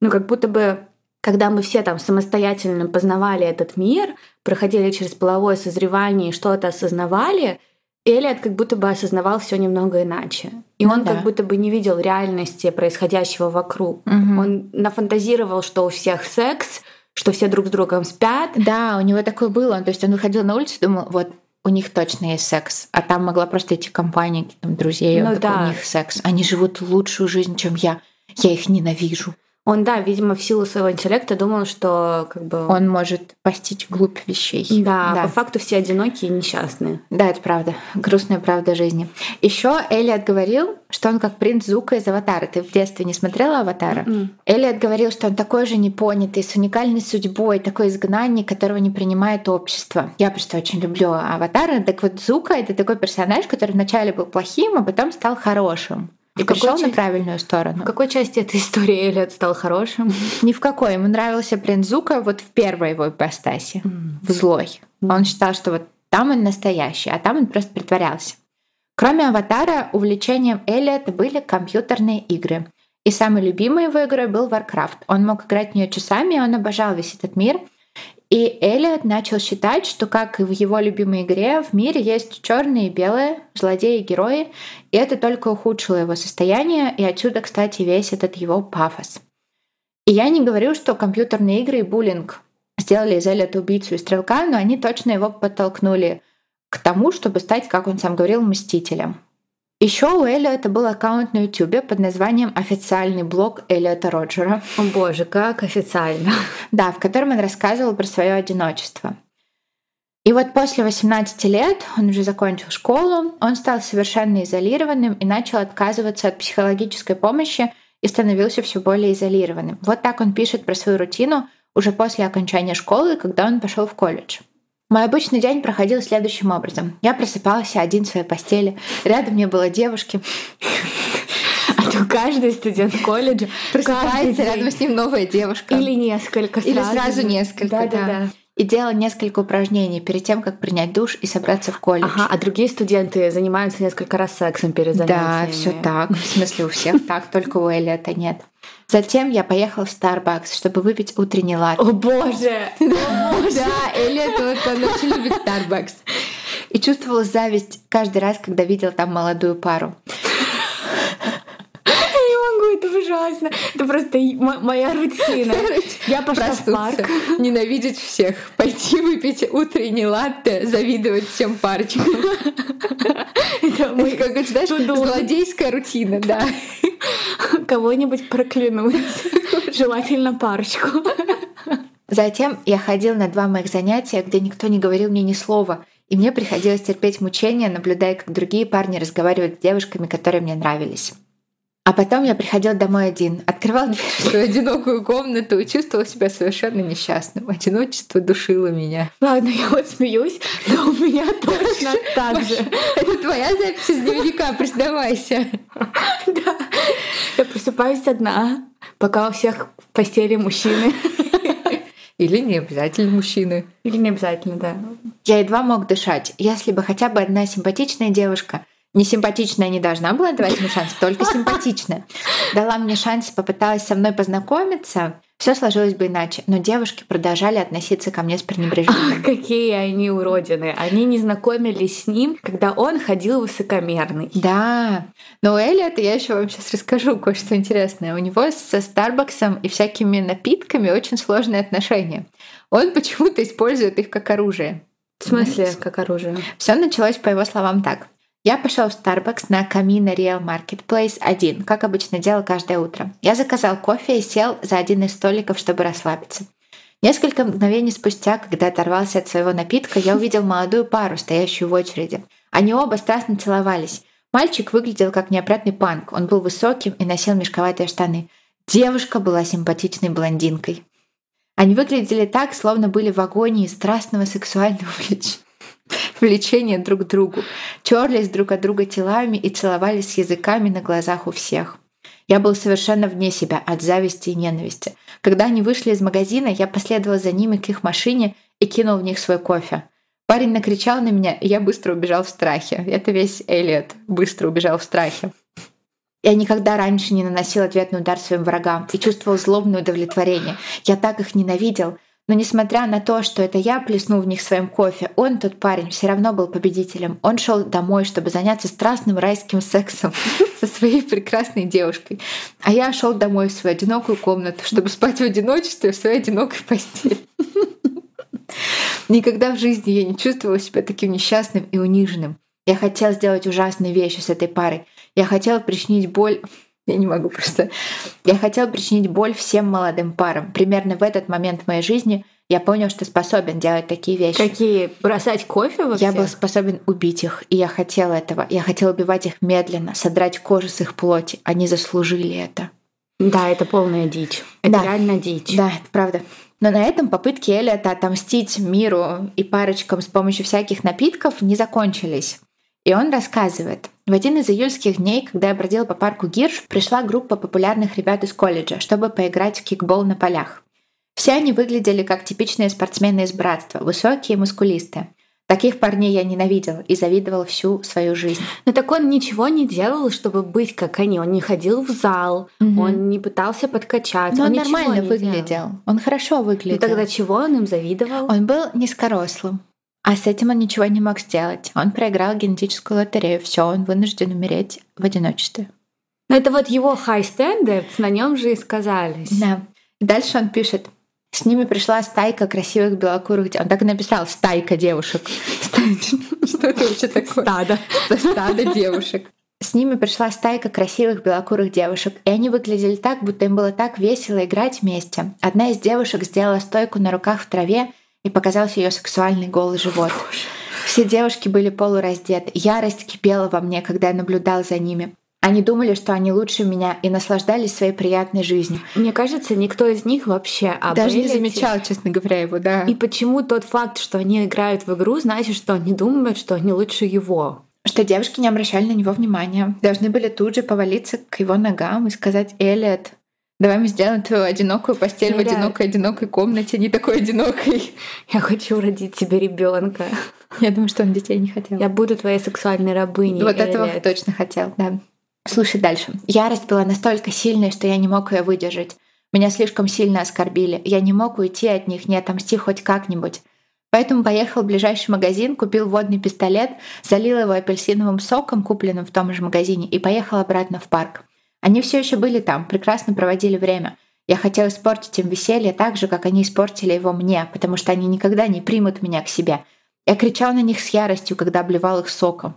ну как будто бы когда мы все там самостоятельно познавали этот мир, проходили через половое созревание и что-то осознавали, Элиот как будто бы осознавал все немного иначе. И ну, он да. как будто бы не видел реальности происходящего вокруг. Угу. Он нафантазировал, что у всех секс, что все друг с другом спят. Да, у него такое было. То есть он выходил на улицу и думал, вот у них точно есть секс. А там могла просто идти компания там, друзей, ну, да. у них секс. Они живут лучшую жизнь, чем я. Я их ненавижу. Он, да, видимо, в силу своего интеллекта думал, что как бы... Он может постичь глубь вещей. Да, да. по факту все одинокие и несчастные. Да, это правда. Грустная правда жизни. Еще Элиот говорил, что он как принц Зука из «Аватара». Ты в детстве не смотрела «Аватара»? Mm-mm. М-м. Элиот говорил, что он такой же непонятый, с уникальной судьбой, такой изгнанник, которого не принимает общество. Я просто очень люблю «Аватара». Так вот, Зука — это такой персонаж, который вначале был плохим, а потом стал хорошим. И пришел на правильную сторону. В какой части этой истории Элliот стал хорошим? Ни в какой. Ему нравился принц Зука вот в первой его ипостаси, mm. в злой. Mm. Он считал, что вот там он настоящий, а там он просто притворялся. Кроме «Аватара», увлечением Эллиота были компьютерные игры. И самой любимой его игрой был Warcraft. Он мог играть в нее часами, он обожал весь этот мир — и Элliот начал считать, что, как и в его любимой игре, в мире есть черные и белые, злодеи и герои, и это только ухудшило его состояние, и отсюда, кстати, весь этот его пафос. И я не говорю, что компьютерные игры и буллинг сделали из Эллиота убийцу и стрелка, но они точно его подтолкнули к тому, чтобы стать, как он сам говорил, мстителем. Еще у Эллиота был аккаунт на YouTube под названием «Официальный блог Эллиота Роджера». О боже, как официально. Да, в котором он рассказывал про свое одиночество. И вот после 18 лет он уже закончил школу, он стал совершенно изолированным и начал отказываться от психологической помощи и становился все более изолированным. Вот так он пишет про свою рутину уже после окончания школы, когда он пошел в колледж. Мой обычный день проходил следующим образом. Я просыпался один в своей постели. Рядом не было девушки. А то каждый студент колледжа просыпается, рядом с ним новая девушка. Или несколько сразу. Или сразу несколько, да. да. да и делал несколько упражнений перед тем, как принять душ и собраться в колледж. Ага, а другие студенты занимаются несколько раз сексом перед занятиями. Да, все так. В смысле, у всех так, только у Элли это нет. Затем я поехал в Starbucks, чтобы выпить утренний латте. О боже! Да, Эллиот, он очень любит Starbucks. И чувствовала зависть каждый раз, когда видел там молодую пару это ужасно. Это просто моя рутина. Я пошла в парк. Ненавидеть всех. Пойти выпить утренний латте, завидовать всем парочкам. Это мы, как это, знаешь, злодейская рутина, да. Кого-нибудь проклянуть. Желательно парочку. Затем я ходил на два моих занятия, где никто не говорил мне ни слова. и мне приходилось терпеть мучения, наблюдая, как другие парни разговаривают с девушками, которые мне нравились. А потом я приходил домой один, открывал дверь в свою одинокую комнату и чувствовал себя совершенно несчастным. Одиночество душило меня. Ладно, я вот смеюсь, но у меня точно так же. Это твоя запись из дневника, признавайся. Да. Я просыпаюсь одна, пока у всех в постели мужчины. Или не обязательно мужчины. Или не обязательно, да. Я едва мог дышать. Если бы хотя бы одна симпатичная девушка Несимпатичная не должна была давать мне шанс, только симпатичная. Дала мне шанс, попыталась со мной познакомиться, все сложилось бы иначе. Но девушки продолжали относиться ко мне с пренебрежением. Ах, какие они уродины. Они не знакомились с ним, когда он ходил высокомерный. Да. Но у Эллиота я еще вам сейчас расскажу кое-что интересное. У него со Старбаксом и всякими напитками очень сложные отношения. Он почему-то использует их как оружие. В смысле, как оружие? Все началось, по его словам, так. Я пошел в Starbucks на Camino Real Marketplace один, как обычно делал каждое утро. Я заказал кофе и сел за один из столиков, чтобы расслабиться. Несколько мгновений спустя, когда оторвался от своего напитка, я увидел молодую пару, стоящую в очереди. Они оба страстно целовались. Мальчик выглядел как неопрятный панк. Он был высоким и носил мешковатые штаны. Девушка была симпатичной блондинкой. Они выглядели так, словно были в агонии страстного сексуального влечения влечение друг к другу, терлись друг от друга телами и целовались языками на глазах у всех. Я был совершенно вне себя от зависти и ненависти. Когда они вышли из магазина, я последовал за ними к их машине и кинул в них свой кофе. Парень накричал на меня, и я быстро убежал в страхе. Это весь Элliot быстро убежал в страхе. Я никогда раньше не наносил ответный удар своим врагам и чувствовал злобное удовлетворение. Я так их ненавидел, но несмотря на то, что это я плеснул в них своим кофе, он, тот парень, все равно был победителем. Он шел домой, чтобы заняться страстным райским сексом со своей прекрасной девушкой. А я шел домой в свою одинокую комнату, чтобы спать в одиночестве в своей одинокой постели. Никогда в жизни я не чувствовала себя таким несчастным и униженным. Я хотел сделать ужасные вещи с этой парой. Я хотел причинить боль я не могу просто. Я хотела причинить боль всем молодым парам. Примерно в этот момент в моей жизни я понял, что способен делать такие вещи. Какие? Бросать кофе во Я был способен убить их, и я хотел этого. Я хотел убивать их медленно, содрать кожу с их плоти. Они заслужили это. Да, это полная дичь. Это да. реально дичь. Да, это правда. Но на этом попытки Элиота отомстить миру и парочкам с помощью всяких напитков не закончились. И он рассказывает. В один из июльских дней, когда я бродила по парку Гирш, пришла группа популярных ребят из колледжа, чтобы поиграть в кикбол на полях. Все они выглядели как типичные спортсмены из братства, высокие и мускулистые. Таких парней я ненавидел и завидовал всю свою жизнь. Но так он ничего не делал, чтобы быть как они. Он не ходил в зал, угу. он не пытался подкачаться. Но он, он нормально выглядел. Делал. Он хорошо выглядел. Ну тогда чего он им завидовал? Он был низкорослым. А с этим он ничего не мог сделать. Он проиграл генетическую лотерею. Все, он вынужден умереть в одиночестве. Но это вот его high standards, на нем же и сказались. Да. Дальше он пишет. С ними пришла стайка красивых белокурых. Он так и написал «стайка девушек». Что это вообще такое? Стадо. Стадо девушек. С ними пришла стайка красивых белокурых девушек, и они выглядели так, будто им было так весело играть вместе. Одна из девушек сделала стойку на руках в траве и показался ее сексуальный голый живот. Все девушки были полураздеты. Ярость кипела во мне, когда я наблюдал за ними. Они думали, что они лучше меня и наслаждались своей приятной жизнью. Мне кажется, никто из них вообще об Даже не замечал, честно говоря, его, да. И почему тот факт, что они играют в игру, значит, что они думают, что они лучше его? Что девушки не обращали на него внимания. Должны были тут же повалиться к его ногам и сказать, Элliот, Давай мы сделаем твою одинокую постель в одинокой-одинокой комнате, не такой одинокой. Я хочу родить тебе ребенка. Я думаю, что он детей не хотел. Я буду твоей сексуальной рабыней. Вот этого он точно хотел, да. Слушай дальше. Ярость была настолько сильной, что я не мог ее выдержать. Меня слишком сильно оскорбили. Я не мог уйти от них, не отомсти хоть как-нибудь. Поэтому поехал в ближайший магазин, купил водный пистолет, залил его апельсиновым соком, купленным в том же магазине, и поехал обратно в парк. Они все еще были там, прекрасно проводили время. Я хотел испортить им веселье так же, как они испортили его мне, потому что они никогда не примут меня к себе. Я кричал на них с яростью, когда обливал их соком.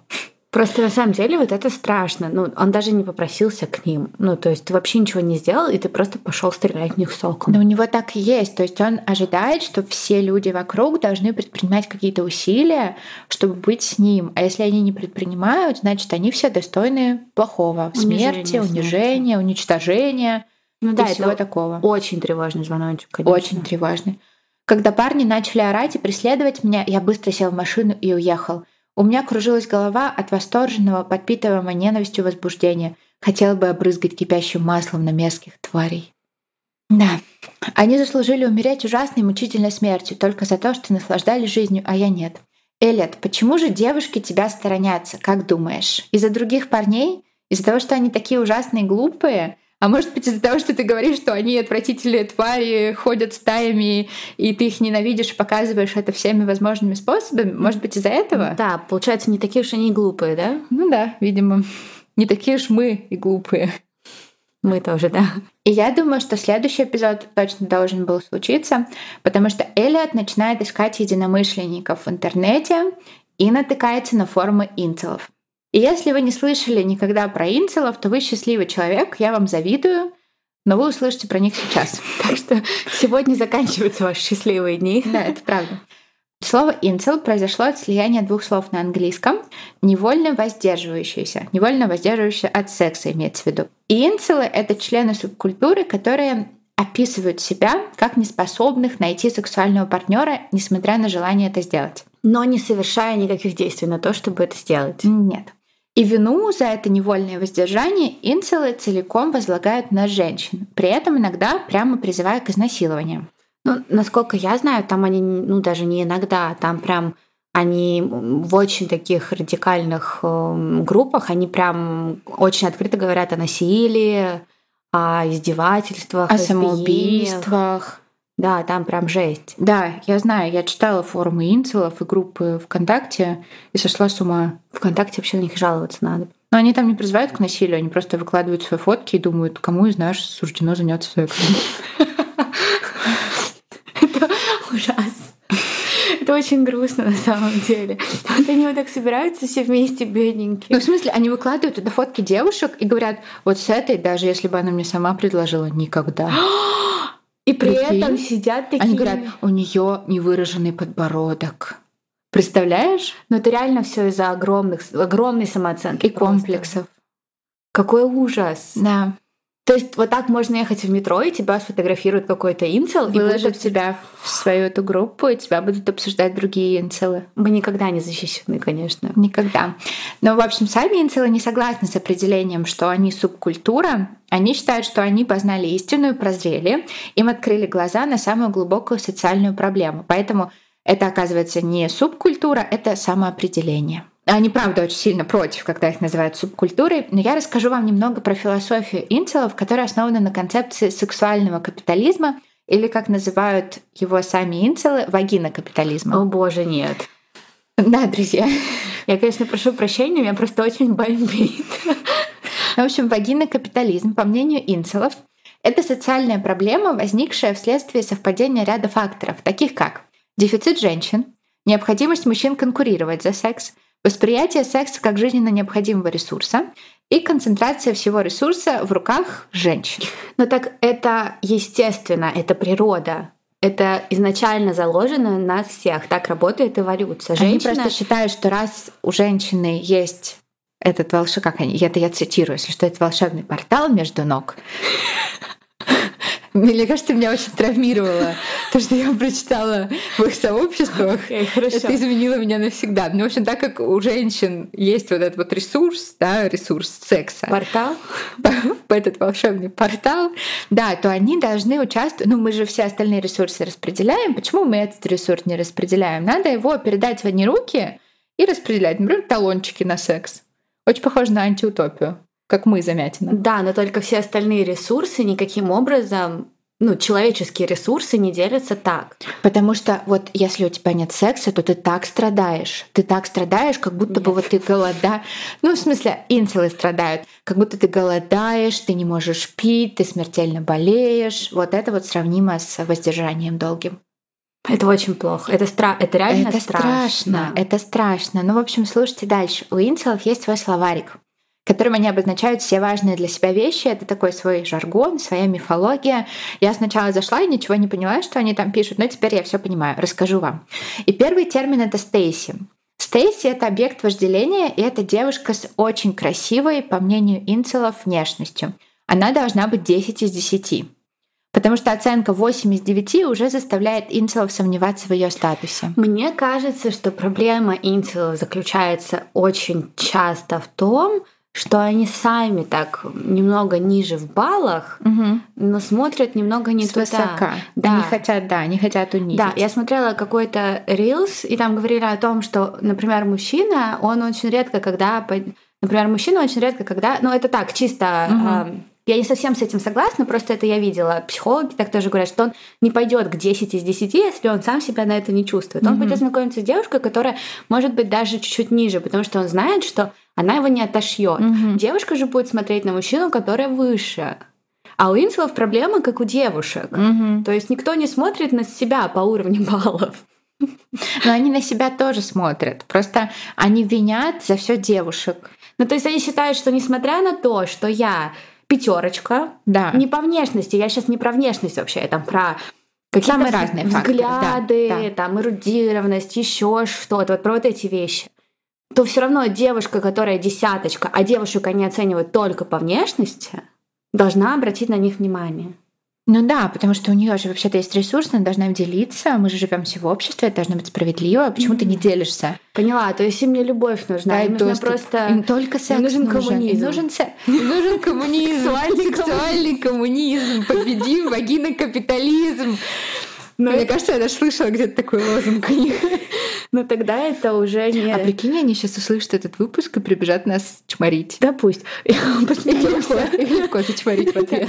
Просто на самом деле вот это страшно. Ну, он даже не попросился к ним. Ну, то есть ты вообще ничего не сделал, и ты просто пошел стрелять в них соком. Но у него так и есть. То есть он ожидает, что все люди вокруг должны предпринимать какие-то усилия, чтобы быть с ним. А если они не предпринимают, значит, они все достойны плохого. Смерти, унижения, уничтожения. Ну да, всего такого. Очень тревожный звоночек, конечно. Очень тревожный. Когда парни начали орать и преследовать меня, я быстро сел в машину и уехал. У меня кружилась голова от восторженного, подпитываемого ненавистью возбуждения. Хотела бы обрызгать кипящим маслом на мерзких тварей. Да, они заслужили умереть ужасной мучительной смертью только за то, что наслаждались жизнью, а я нет. Эллет, почему же девушки тебя сторонятся, как думаешь? Из-за других парней? Из-за того, что они такие ужасные и глупые? А может быть из-за того, что ты говоришь, что они отвратительные твари, ходят стаями, и ты их ненавидишь, показываешь это всеми возможными способами? Может быть из-за этого? Да, получается, не такие уж они глупые, да? Ну да, видимо. Не такие уж мы и глупые. Мы тоже, да. И я думаю, что следующий эпизод точно должен был случиться, потому что Элliot начинает искать единомышленников в интернете и натыкается на форумы инцелов. И если вы не слышали никогда про инцелов, то вы счастливый человек, я вам завидую, но вы услышите про них сейчас. Так что сегодня заканчиваются ваши счастливые дни. Да, это правда. Слово «инцел» произошло от слияния двух слов на английском «невольно воздерживающийся», «невольно воздерживающийся от секса» имеется в виду. И инцелы — это члены субкультуры, которые описывают себя как неспособных найти сексуального партнера, несмотря на желание это сделать. Но не совершая никаких действий на то, чтобы это сделать. Нет. И вину за это невольное воздержание инцелы целиком возлагают на женщин, при этом иногда прямо призывая к изнасилованию. Ну, насколько я знаю, там они, ну, даже не иногда, там прям они в очень таких радикальных э, группах, они прям очень открыто говорят о насилии, о издевательствах, о самоубийствах. Да, там прям жесть. Да, я знаю, я читала форумы инцелов и группы ВКонтакте и сошла с ума. ВКонтакте вообще на них жаловаться надо. Но они там не призывают к насилию, они просто выкладывают свои фотки и думают, кому из нас суждено заняться сексом. Это ужасно. Это очень грустно на самом деле. Вот они вот так собираются все вместе, бедненькие. Ну, в смысле, они выкладывают туда фотки девушек и говорят, вот с этой, даже если бы она мне сама предложила, никогда. И при Прикинь? этом сидят такие... Они говорят, у нее невыраженный подбородок. Представляешь? Но это реально все из-за огромных, огромной самооценки. И просто. комплексов. Какой ужас. Да. То есть вот так можно ехать в метро, и тебя сфотографирует какой-то инцел. Выложат и будут... тебя в свою эту группу, и тебя будут обсуждать другие инцелы. Мы никогда не защищены, конечно. Никогда. Но, в общем, сами инцелы не согласны с определением, что они субкультура. Они считают, что они познали истину и прозрели. Им открыли глаза на самую глубокую социальную проблему. Поэтому это, оказывается, не субкультура, это самоопределение. Они, правда, очень сильно против, когда их называют субкультурой, но я расскажу вам немного про философию инцелов, которая основана на концепции сексуального капитализма, или, как называют его сами инцелы, вагина капитализма. О боже, нет. Да, друзья. Я, конечно, прошу прощения, меня просто очень бомбит. В общем, вагина капитализм, по мнению инцелов, это социальная проблема, возникшая вследствие совпадения ряда факторов, таких как дефицит женщин, необходимость мужчин конкурировать за секс, восприятие секса как жизненно необходимого ресурса и концентрация всего ресурса в руках женщин. Но так это естественно, это природа. Это изначально заложено на нас всех. Так работает эволюция. Женщина... Они просто считают, что раз у женщины есть этот волшебный, как они, это я цитирую, если что это волшебный портал между ног, мне кажется, меня очень травмировало то, что я прочитала в их сообществах. Okay, это изменило меня навсегда. Ну, в общем, так как у женщин есть вот этот вот ресурс, да, ресурс секса. Портал? Этот волшебный портал, да, то они должны участвовать. Ну, мы же все остальные ресурсы распределяем. Почему мы этот ресурс не распределяем? Надо его передать в одни руки и распределять. Например, талончики на секс. Очень похоже на антиутопию как мы замятина. Да, но только все остальные ресурсы никаким образом ну, человеческие ресурсы не делятся так. Потому что вот если у тебя нет секса, то ты так страдаешь. Ты так страдаешь, как будто нет. бы вот ты голода. Ну, в смысле, инцелы страдают. Как будто ты голодаешь, ты не можешь пить, ты смертельно болеешь. Вот это вот сравнимо с воздержанием долгим. Это очень плохо. Это, стра... это реально это страшно. страшно. Это страшно. Ну, в общем, слушайте дальше. У инцелов есть свой словарик, которым они обозначают все важные для себя вещи. Это такой свой жаргон, своя мифология. Я сначала зашла и ничего не поняла, что они там пишут, но теперь я все понимаю. Расскажу вам. И первый термин — это Стейси. Стейси — это объект вожделения, и это девушка с очень красивой, по мнению инцелов, внешностью. Она должна быть 10 из 10. Потому что оценка 8 из 9 уже заставляет инцелов сомневаться в ее статусе. Мне кажется, что проблема инцелов заключается очень часто в том, что они сами так немного ниже в баллах, угу. но смотрят немного не Свысока. туда. Да. Они хотят, да, они хотят унизить. Да, я смотрела какой-то рилс, и там говорили о том, что, например, мужчина, он очень редко, когда... Например, мужчина очень редко, когда... Ну, это так, чисто угу. Я не совсем с этим согласна, просто это я видела. Психологи так тоже говорят, что он не пойдет к 10 из 10, если он сам себя на это не чувствует. Он mm-hmm. пойдет знакомиться с девушкой, которая может быть даже чуть-чуть ниже, потому что он знает, что она его не отошьет. Mm-hmm. Девушка же будет смотреть на мужчину, который выше. А у инцелов проблема, как у девушек. Mm-hmm. То есть никто не смотрит на себя по уровню баллов. Но они на себя тоже смотрят. Просто они винят за все девушек. Ну, то есть они считают, что несмотря на то, что я пятерочка. Да. Не по внешности. Я сейчас не про внешность вообще, я там про какие-то Самые разные взгляды, да, да. там эрудированность, еще что-то, вот про вот эти вещи. То все равно девушка, которая десяточка, а девушек они оценивают только по внешности, должна обратить на них внимание. Ну да, потому что у нее же вообще-то есть ресурс, она должна им делиться. Мы же живем все в обществе, это должно быть справедливо. Почему mm-hmm. ты не делишься? Поняла, то есть им не любовь нужна, да, им нужно просто... Им только секс им нужен. коммунизм. Им нужен, се... им нужен коммунизм, сексуальный коммунизм. Победим вагинокапитализм. Но Мне кажется, я даже слышала где-то такой лозунг у них. Но тогда это уже не... А прикинь, они сейчас услышат этот выпуск и прибежат нас чморить. Да пусть. Посмеемся. Легко зачморить в ответ.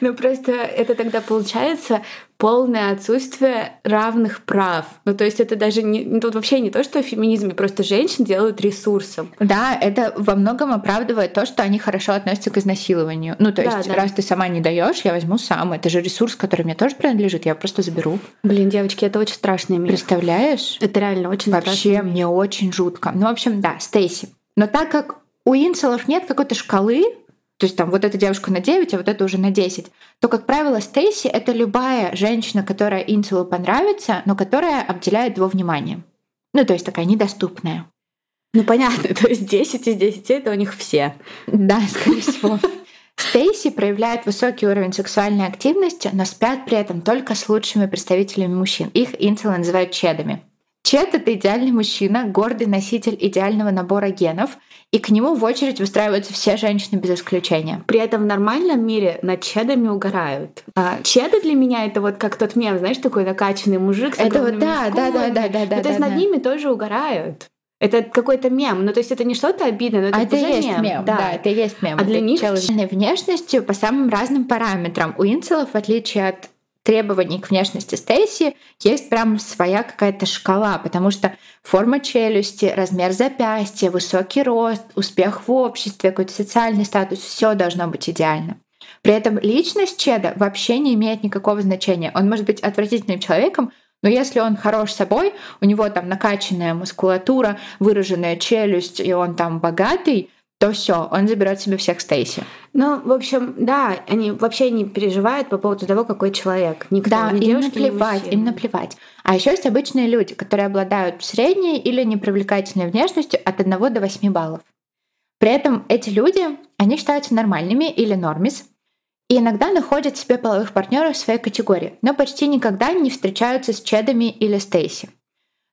Ну просто это тогда получается полное отсутствие равных прав. Ну, то есть это даже не, ну, тут вообще не то, что в феминизме просто женщин делают ресурсом. Да, это во многом оправдывает то, что они хорошо относятся к изнасилованию. Ну, то есть, да, да. раз ты сама не даешь, я возьму сам. Это же ресурс, который мне тоже принадлежит, я просто заберу. Блин, девочки, это очень страшный мир. Представляешь? Это реально очень Вообще, мне очень жутко. Ну, в общем, да, Стейси. Но так как у инцелов нет какой-то шкалы, то есть там вот эта девушка на 9, а вот это уже на 10, то, как правило, Стейси — это любая женщина, которая Инцелу понравится, но которая обделяет его вниманием. Ну, то есть такая недоступная. Ну, понятно, то есть 10 из 10 — это у них все. Да, скорее всего. Стейси проявляет высокий уровень сексуальной активности, но спят при этом только с лучшими представителями мужчин. Их инцелы называют чедами. Чед — это идеальный мужчина, гордый носитель идеального набора генов, и к нему в очередь выстраиваются все женщины без исключения. При этом в нормальном мире над чедами угорают. А чеды для меня это вот как тот мем, знаешь, такой накачанный мужик с Это вот да, да, да, да, да, да. Ну, то есть да, над да. ними тоже угорают. Это какой-то мем. Ну, то есть это не что-то обидное, но это, а это есть мем. мем. Да. да, это есть мем. А для них внешностью по самым разным параметрам. У инцелов, в отличие от требований к внешности Стейси есть прям своя какая-то шкала, потому что форма челюсти, размер запястья, высокий рост, успех в обществе, какой-то социальный статус, все должно быть идеально. При этом личность Чеда вообще не имеет никакого значения. Он может быть отвратительным человеком, но если он хорош собой, у него там накачанная мускулатура, выраженная челюсть, и он там богатый, то все, он заберет себе всех Стейси. Ну, в общем, да, они вообще не переживают по поводу того, какой человек. Никто, да, ни им девушки, наплевать, им наплевать. А еще есть обычные люди, которые обладают средней или непривлекательной внешностью от 1 до 8 баллов. При этом эти люди, они считаются нормальными или нормис, и иногда находят себе половых партнеров в своей категории, но почти никогда не встречаются с чедами или стейси.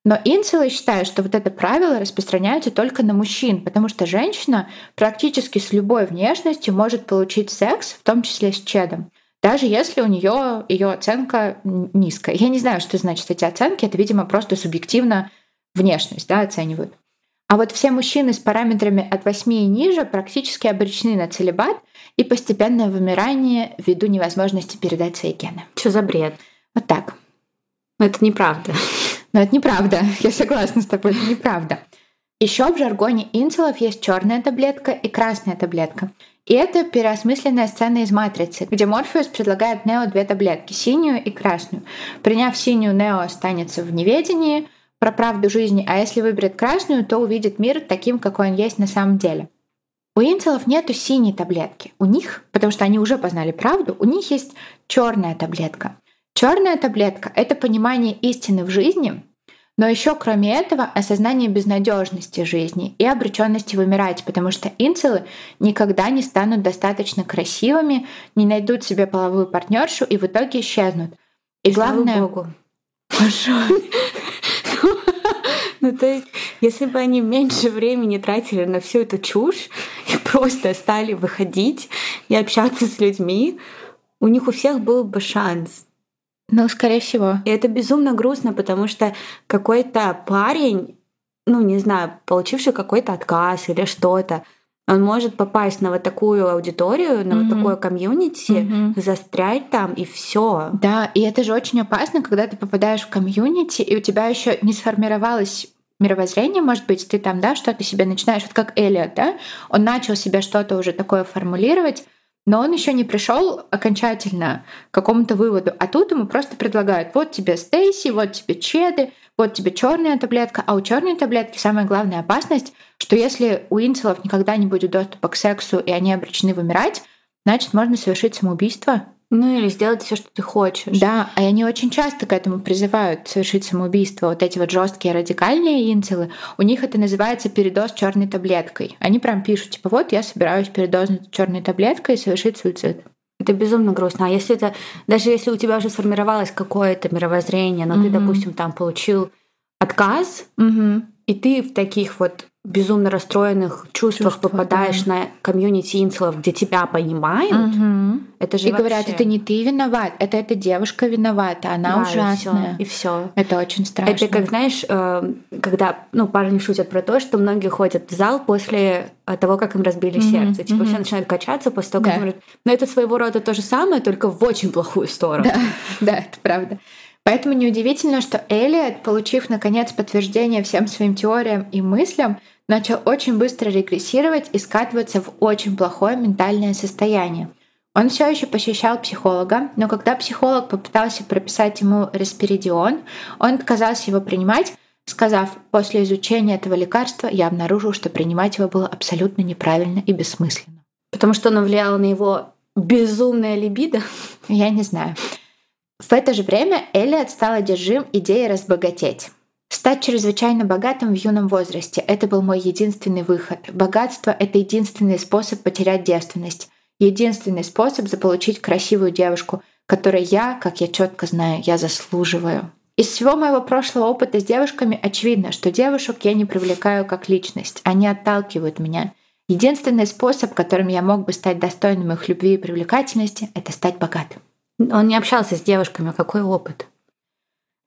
Но инцелы считают, что вот это правило распространяется только на мужчин, потому что женщина практически с любой внешностью может получить секс, в том числе с чедом, даже если у нее ее оценка низкая. Я не знаю, что значит эти оценки, это, видимо, просто субъективно внешность да, оценивают. А вот все мужчины с параметрами от 8 и ниже практически обречены на целебат и постепенное вымирание ввиду невозможности передать свои гены. Что за бред? Вот так. Но это неправда. Но это неправда. Я согласна с тобой, это неправда. Еще в жаргоне инцелов есть черная таблетка и красная таблетка. И это переосмысленная сцена из «Матрицы», где Морфеус предлагает Нео две таблетки — синюю и красную. Приняв синюю, Нео останется в неведении про правду жизни, а если выберет красную, то увидит мир таким, какой он есть на самом деле. У инцелов нету синей таблетки. У них, потому что они уже познали правду, у них есть черная таблетка. Черная таблетка — это понимание истины в жизни, но еще кроме этого осознание безнадежности жизни и обреченности вымирать, потому что инцелы никогда не станут достаточно красивыми, не найдут себе половую партнершу и в итоге исчезнут. И главное... Слава Богу. Ну, то есть, если бы они меньше времени тратили на всю эту чушь и просто стали выходить и общаться с людьми, у них у всех был бы шанс. Ну, скорее всего. И это безумно грустно, потому что какой-то парень, ну, не знаю, получивший какой-то отказ или что-то, он может попасть на вот такую аудиторию, на mm-hmm. вот такое комьюнити, mm-hmm. застрять там и все. Да, и это же очень опасно, когда ты попадаешь в комьюнити, и у тебя еще не сформировалось мировоззрение, может быть, ты там, да, что-то себе начинаешь, вот как Элliot, да, он начал себе что-то уже такое формулировать, но он еще не пришел окончательно к какому-то выводу. А тут ему просто предлагают: вот тебе Стейси, вот тебе Чеды, вот тебе черная таблетка. А у черной таблетки самая главная опасность, что если у инцелов никогда не будет доступа к сексу и они обречены вымирать, значит, можно совершить самоубийство. Ну или сделать все, что ты хочешь. Да, и они очень часто к этому призывают совершить самоубийство. Вот эти вот жесткие радикальные инцелы, у них это называется передоз черной таблеткой. Они прям пишут, типа, вот я собираюсь передознуть черной таблеткой и совершить суицид. Это безумно грустно. А если это, даже если у тебя уже сформировалось какое-то мировоззрение, но mm-hmm. ты, допустим, там получил отказ, mm-hmm. и ты в таких вот безумно расстроенных чувствах Чувства, попадаешь да. на комьюнити инцелов, где тебя понимают, угу. это же И вообще... говорят, это не ты виноват, это эта девушка виновата, она да, ужасная. И все. Это очень страшно. Это как, знаешь, э, когда ну, парни шутят про то, что многие ходят в зал после э, того, как им разбили mm сердце. Типа mm все начинают качаться после того, как да. им... Но это своего рода то же самое, только в очень плохую сторону. Да, да это правда. Поэтому неудивительно, что Элиот, получив наконец подтверждение всем своим теориям и мыслям, начал очень быстро регрессировать и скатываться в очень плохое ментальное состояние. Он все еще посещал психолога, но когда психолог попытался прописать ему респиридион, он отказался его принимать, сказав, после изучения этого лекарства я обнаружил, что принимать его было абсолютно неправильно и бессмысленно. Потому что оно влияло на его безумное либидо? Я не знаю. В это же время Элиот стал одержим идеей разбогатеть. Стать чрезвычайно богатым в юном возрасте — это был мой единственный выход. Богатство — это единственный способ потерять девственность. Единственный способ заполучить красивую девушку, которой я, как я четко знаю, я заслуживаю. Из всего моего прошлого опыта с девушками очевидно, что девушек я не привлекаю как личность, они отталкивают меня. Единственный способ, которым я мог бы стать достойным их любви и привлекательности, это стать богатым. Он не общался с девушками, какой опыт?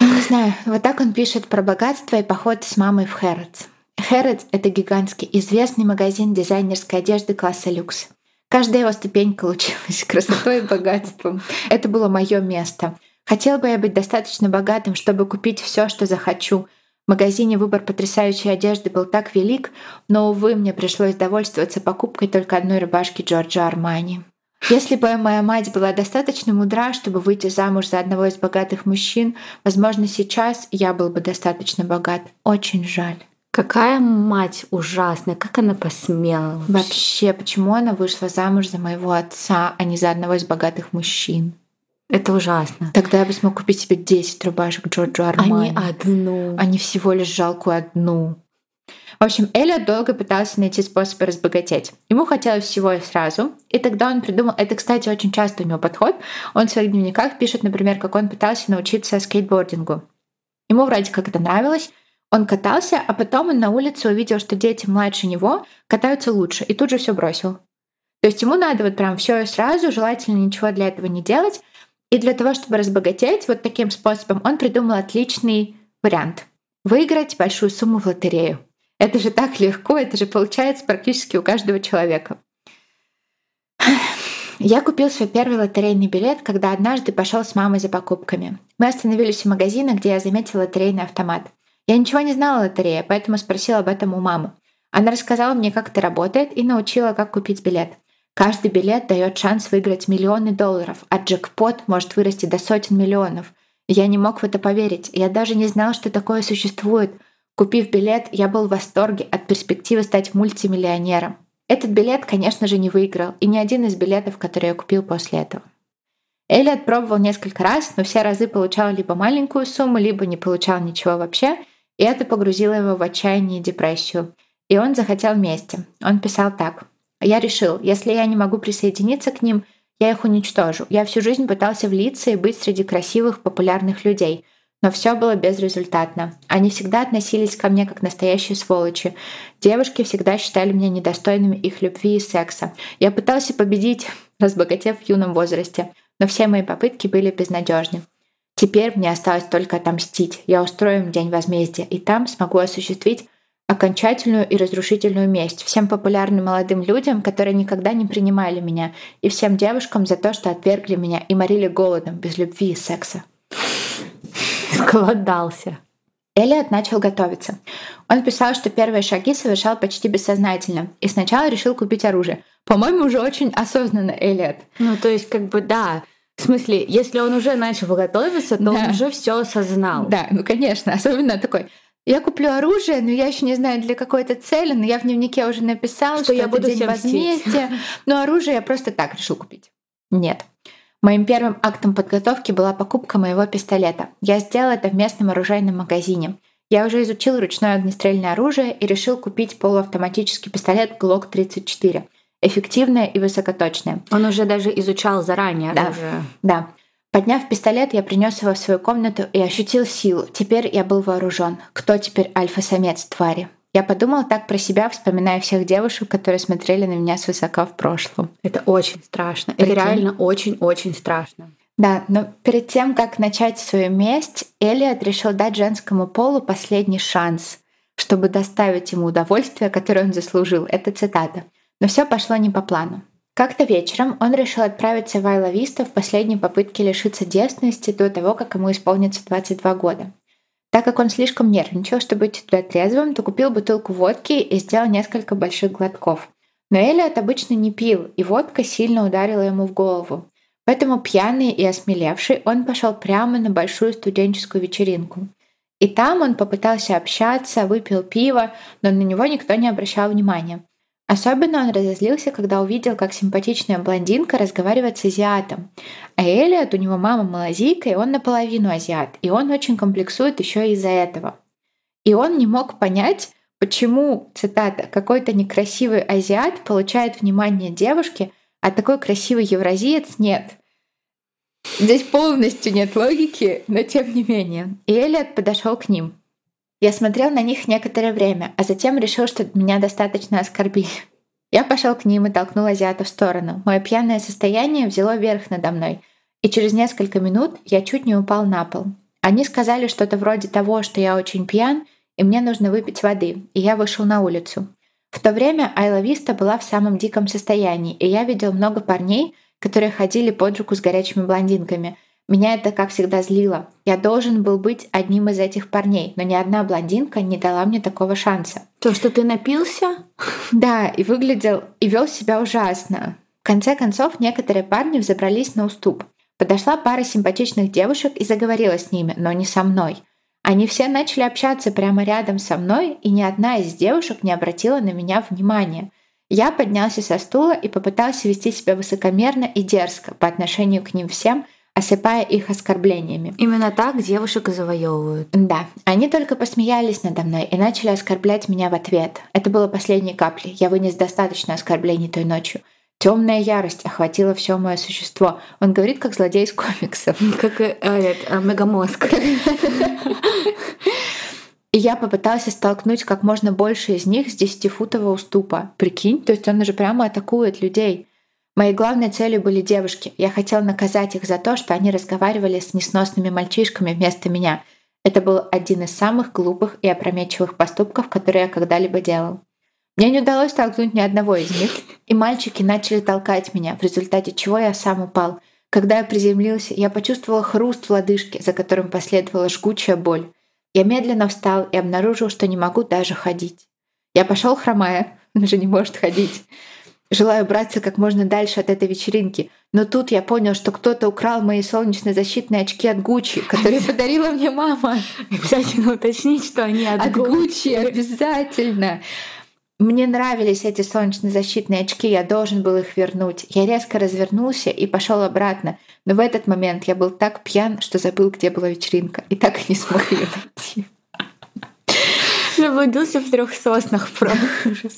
Не знаю, вот так он пишет про богатство и поход с мамой в Хэрротс. Хэрротс — это гигантский, известный магазин дизайнерской одежды класса люкс. Каждая его ступенька лучилась красотой и богатством. Это было мое место. Хотела бы я быть достаточно богатым, чтобы купить все, что захочу. В магазине выбор потрясающей одежды был так велик, но, увы, мне пришлось довольствоваться покупкой только одной рубашки Джорджа Армани. Если бы моя мать была достаточно мудра, чтобы выйти замуж за одного из богатых мужчин, возможно, сейчас я был бы достаточно богат. Очень жаль. Какая мать ужасная, как она посмела вообще. вообще. Почему она вышла замуж за моего отца, а не за одного из богатых мужчин? Это ужасно. Тогда я бы смог купить себе 10 рубашек Джорджа Армани. А не одну. А не всего лишь жалкую одну. В общем, Эллиот долго пытался найти способы разбогатеть. Ему хотелось всего и сразу, и тогда он придумал, это, кстати, очень часто у него подход, он в своих дневниках пишет, например, как он пытался научиться скейтбордингу. Ему вроде как это нравилось, он катался, а потом он на улице увидел, что дети младше него катаются лучше, и тут же все бросил. То есть ему надо вот прям все и сразу, желательно ничего для этого не делать. И для того, чтобы разбогатеть вот таким способом, он придумал отличный вариант. Выиграть большую сумму в лотерею. Это же так легко, это же получается практически у каждого человека. Я купил свой первый лотерейный билет, когда однажды пошел с мамой за покупками. Мы остановились у магазина, где я заметил лотерейный автомат. Я ничего не знала о лотерее, поэтому спросила об этом у мамы. Она рассказала мне, как это работает, и научила, как купить билет. Каждый билет дает шанс выиграть миллионы долларов, а джекпот может вырасти до сотен миллионов. Я не мог в это поверить. Я даже не знал, что такое существует. Купив билет, я был в восторге от перспективы стать мультимиллионером. Этот билет, конечно же, не выиграл, и ни один из билетов, которые я купил после этого. Элliот пробовал несколько раз, но все разы получал либо маленькую сумму, либо не получал ничего вообще, и это погрузило его в отчаяние и депрессию. И он захотел вместе. Он писал так. «Я решил, если я не могу присоединиться к ним, я их уничтожу. Я всю жизнь пытался влиться и быть среди красивых, популярных людей — но все было безрезультатно. Они всегда относились ко мне как настоящие сволочи. Девушки всегда считали меня недостойными их любви и секса. Я пытался победить, разбогатев в юном возрасте, но все мои попытки были безнадежны. Теперь мне осталось только отомстить. Я устрою им день возмездия, и там смогу осуществить окончательную и разрушительную месть всем популярным молодым людям, которые никогда не принимали меня, и всем девушкам за то, что отвергли меня и морили голодом без любви и секса. Сголодался. Элиот начал готовиться. Он писал, что первые шаги совершал почти бессознательно и сначала решил купить оружие. По-моему, уже очень осознанно Элиот. Ну, то есть, как бы, да, в смысле, если он уже начал готовиться, то да. он уже все осознал. Да, ну конечно, особенно такой. Я куплю оружие, но я еще не знаю для какой-то цели, но я в дневнике уже написал, что, что я буду день возмездия. Но оружие я просто так решил купить. Нет. Моим первым актом подготовки была покупка моего пистолета. Я сделал это в местном оружейном магазине. Я уже изучил ручное огнестрельное оружие и решил купить полуавтоматический пистолет Glock 34. Эффективное и высокоточное. Он уже даже изучал заранее да, оружие. Да. Подняв пистолет, я принес его в свою комнату и ощутил силу. Теперь я был вооружен. Кто теперь альфа-самец твари? Я подумала так про себя, вспоминая всех девушек, которые смотрели на меня свысока в прошлом. Это очень страшно. Прикинь? Это реально очень-очень страшно. Да, но перед тем, как начать свою месть, Элиот решил дать женскому полу последний шанс, чтобы доставить ему удовольствие, которое он заслужил. Это цитата. Но все пошло не по плану. Как-то вечером он решил отправиться в Айла Виста в последней попытке лишиться девственности до того, как ему исполнится 22 года. Так как он слишком нервничал, чтобы быть туда трезвым, то купил бутылку водки и сделал несколько больших глотков. Но Элиот обычно не пил, и водка сильно ударила ему в голову. Поэтому пьяный и осмелевший он пошел прямо на большую студенческую вечеринку. И там он попытался общаться, выпил пиво, но на него никто не обращал внимания. Особенно он разозлился, когда увидел, как симпатичная блондинка разговаривает с азиатом. А Элиот, у него мама малазийка, и он наполовину азиат. И он очень комплексует еще из-за этого. И он не мог понять, почему, цитата, какой-то некрасивый азиат получает внимание девушки, а такой красивый евразиец нет. Здесь полностью нет логики, но тем не менее. И Элиот подошел к ним. Я смотрел на них некоторое время, а затем решил, что меня достаточно оскорбили. Я пошел к ним и толкнул азиата в сторону. Мое пьяное состояние взяло верх надо мной, и через несколько минут я чуть не упал на пол. Они сказали что-то вроде того, что я очень пьян, и мне нужно выпить воды, и я вышел на улицу. В то время Айла Виста была в самом диком состоянии, и я видел много парней, которые ходили под руку с горячими блондинками, меня это, как всегда, злило. Я должен был быть одним из этих парней, но ни одна блондинка не дала мне такого шанса. То, что ты напился? Да, и выглядел, и вел себя ужасно. В конце концов, некоторые парни взобрались на уступ. Подошла пара симпатичных девушек и заговорила с ними, но не со мной. Они все начали общаться прямо рядом со мной, и ни одна из девушек не обратила на меня внимания. Я поднялся со стула и попытался вести себя высокомерно и дерзко по отношению к ним всем, осыпая их оскорблениями. Именно так девушек и завоевывают. Да. Они только посмеялись надо мной и начали оскорблять меня в ответ. Это было последней каплей. Я вынес достаточно оскорблений той ночью. Темная ярость охватила все мое существо. Он говорит, как злодей из комиксов. Как э, э, мегамозг. И я попытался столкнуть как можно больше из них с десятифутового уступа. Прикинь, то есть он уже прямо атакует людей. Моей главной целью были девушки. Я хотел наказать их за то, что они разговаривали с несносными мальчишками вместо меня. Это был один из самых глупых и опрометчивых поступков, которые я когда-либо делал. Мне не удалось толкнуть ни одного из них, и мальчики начали толкать меня, в результате чего я сам упал. Когда я приземлился, я почувствовал хруст в лодыжке, за которым последовала жгучая боль. Я медленно встал и обнаружил, что не могу даже ходить. Я пошел хромая, он же не может ходить. Желаю убраться как можно дальше от этой вечеринки. Но тут я понял, что кто-то украл мои солнечно-защитные очки от Гуччи, которые подарила мне мама. Обязательно уточнить, что они от, от Гуччи. Обязательно. Мне нравились эти солнечно-защитные очки, я должен был их вернуть. Я резко развернулся и пошел обратно. Но в этот момент я был так пьян, что забыл, где была вечеринка, и так и не смог ее найти. Заблудился в трех соснах просто.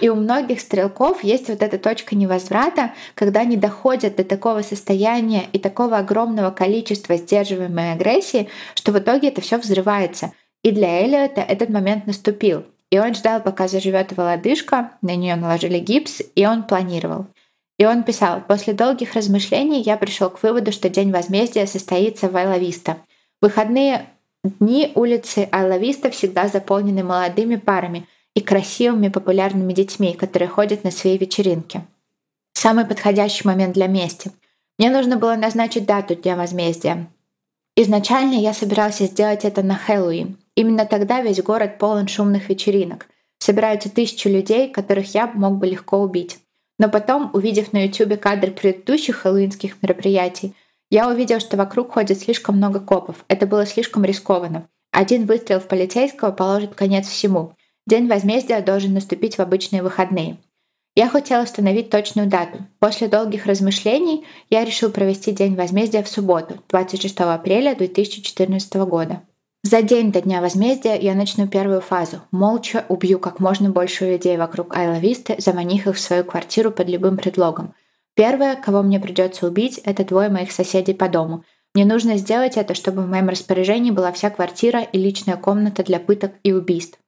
И у многих стрелков есть вот эта точка невозврата, когда они доходят до такого состояния и такого огромного количества сдерживаемой агрессии, что в итоге это все взрывается. И для Эллиота этот момент наступил. И он ждал, пока заживет его лодыжка, на нее наложили гипс, и он планировал. И он писал, после долгих размышлений я пришел к выводу, что День возмездия состоится в Айлависта. Выходные дни улицы Айлависта всегда заполнены молодыми парами и красивыми популярными детьми, которые ходят на свои вечеринки. Самый подходящий момент для мести. Мне нужно было назначить дату Дня возмездия. Изначально я собирался сделать это на Хэллоуин, Именно тогда весь город полон шумных вечеринок. Собираются тысячи людей, которых я мог бы легко убить. Но потом, увидев на YouTube кадры предыдущих хэллоуинских мероприятий, я увидел, что вокруг ходит слишком много копов. Это было слишком рискованно. Один выстрел в полицейского положит конец всему. День возмездия должен наступить в обычные выходные. Я хотел установить точную дату. После долгих размышлений я решил провести День возмездия в субботу, 26 апреля 2014 года. За день до Дня возмездия я начну первую фазу. Молча убью как можно больше людей вокруг Айла Висты, заманив их в свою квартиру под любым предлогом. Первое, кого мне придется убить, это двое моих соседей по дому. Мне нужно сделать это, чтобы в моем распоряжении была вся квартира и личная комната для пыток и убийств.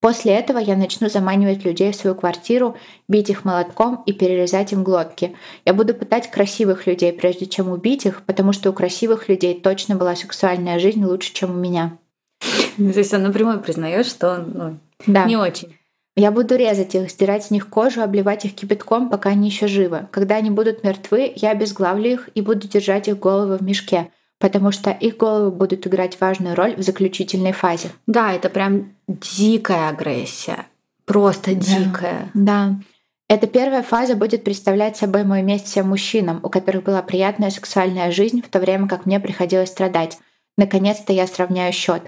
После этого я начну заманивать людей в свою квартиру, бить их молотком и перерезать им глотки. Я буду пытать красивых людей, прежде чем убить их, потому что у красивых людей точно была сексуальная жизнь лучше, чем у меня. То есть он напрямую признает, что он ну, да. не очень. Я буду резать их, сдирать с них кожу, обливать их кипятком, пока они еще живы. Когда они будут мертвы, я обезглавлю их и буду держать их головы в мешке, потому что их головы будут играть важную роль в заключительной фазе. Да, это прям дикая агрессия. Просто дикая. Да. Эта первая фаза будет представлять собой мой месть всем мужчинам, у которых была приятная сексуальная жизнь, в то время как мне приходилось страдать. Наконец-то я сравняю счет.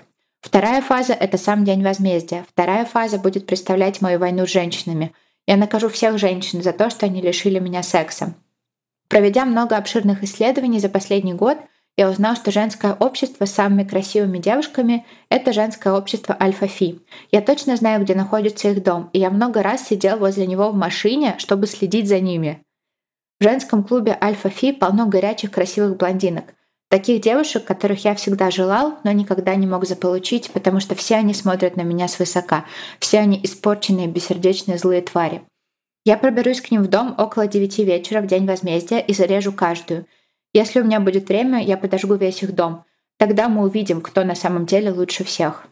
Вторая фаза — это сам день возмездия. Вторая фаза будет представлять мою войну с женщинами. Я накажу всех женщин за то, что они лишили меня секса. Проведя много обширных исследований за последний год, я узнал, что женское общество с самыми красивыми девушками — это женское общество Альфа-Фи. Я точно знаю, где находится их дом, и я много раз сидел возле него в машине, чтобы следить за ними. В женском клубе Альфа-Фи полно горячих красивых блондинок. Таких девушек, которых я всегда желал, но никогда не мог заполучить, потому что все они смотрят на меня свысока. Все они испорченные, бессердечные, злые твари. Я проберусь к ним в дом около девяти вечера в день возмездия и зарежу каждую. Если у меня будет время, я подожгу весь их дом. Тогда мы увидим, кто на самом деле лучше всех.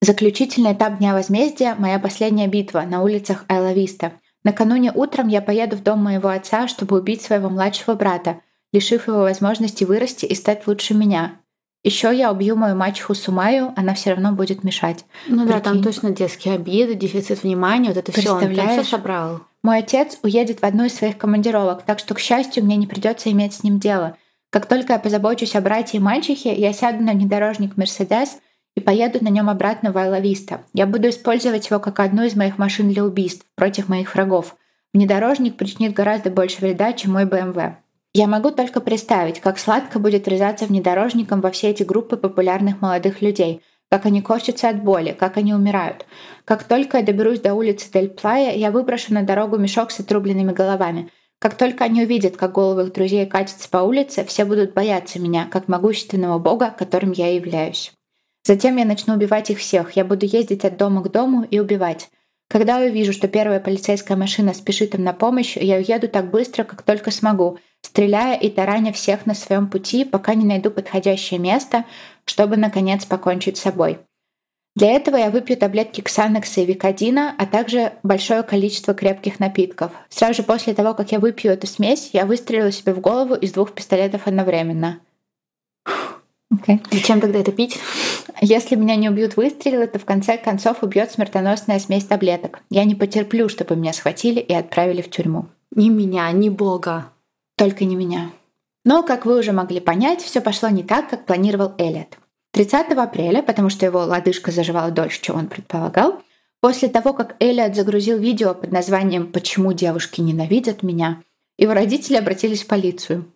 Заключительный этап Дня возмездия — моя последняя битва на улицах Айлависта. Накануне утром я поеду в дом моего отца, чтобы убить своего младшего брата — лишив его возможности вырасти и стать лучше меня. Еще я убью мою мачеху Сумаю, она все равно будет мешать. Ну Прикинь. да, там точно детские обиды, дефицит внимания, вот это все, он все собрал. Мой отец уедет в одну из своих командировок, так что, к счастью, мне не придется иметь с ним дело. Как только я позабочусь о брате и мальчике, я сяду на внедорожник Мерседес и поеду на нем обратно в Айлависта. Я буду использовать его как одну из моих машин для убийств против моих врагов. Внедорожник причинит гораздо больше вреда, чем мой БМВ. Я могу только представить, как сладко будет врезаться внедорожником во все эти группы популярных молодых людей, как они корчатся от боли, как они умирают. Как только я доберусь до улицы Дель Плая, я выброшу на дорогу мешок с отрубленными головами. Как только они увидят, как головы их друзей катятся по улице, все будут бояться меня, как могущественного бога, которым я являюсь. Затем я начну убивать их всех. Я буду ездить от дома к дому и убивать. Когда я увижу, что первая полицейская машина спешит им на помощь, я уеду так быстро, как только смогу, стреляя и тараня всех на своем пути, пока не найду подходящее место, чтобы, наконец, покончить с собой. Для этого я выпью таблетки Ксанекса и Викодина, а также большое количество крепких напитков. Сразу же после того, как я выпью эту смесь, я выстрелю себе в голову из двух пистолетов одновременно. Okay. Зачем тогда это пить? Если меня не убьют выстрелы, то в конце концов убьет смертоносная смесь таблеток. Я не потерплю, чтобы меня схватили и отправили в тюрьму. Ни меня, ни Бога. Только не меня. Но, как вы уже могли понять, все пошло не так, как планировал Элliот. 30 апреля, потому что его лодыжка заживала дольше, чем он предполагал, после того, как Элliот загрузил видео под названием «Почему девушки ненавидят меня», его родители обратились в полицию.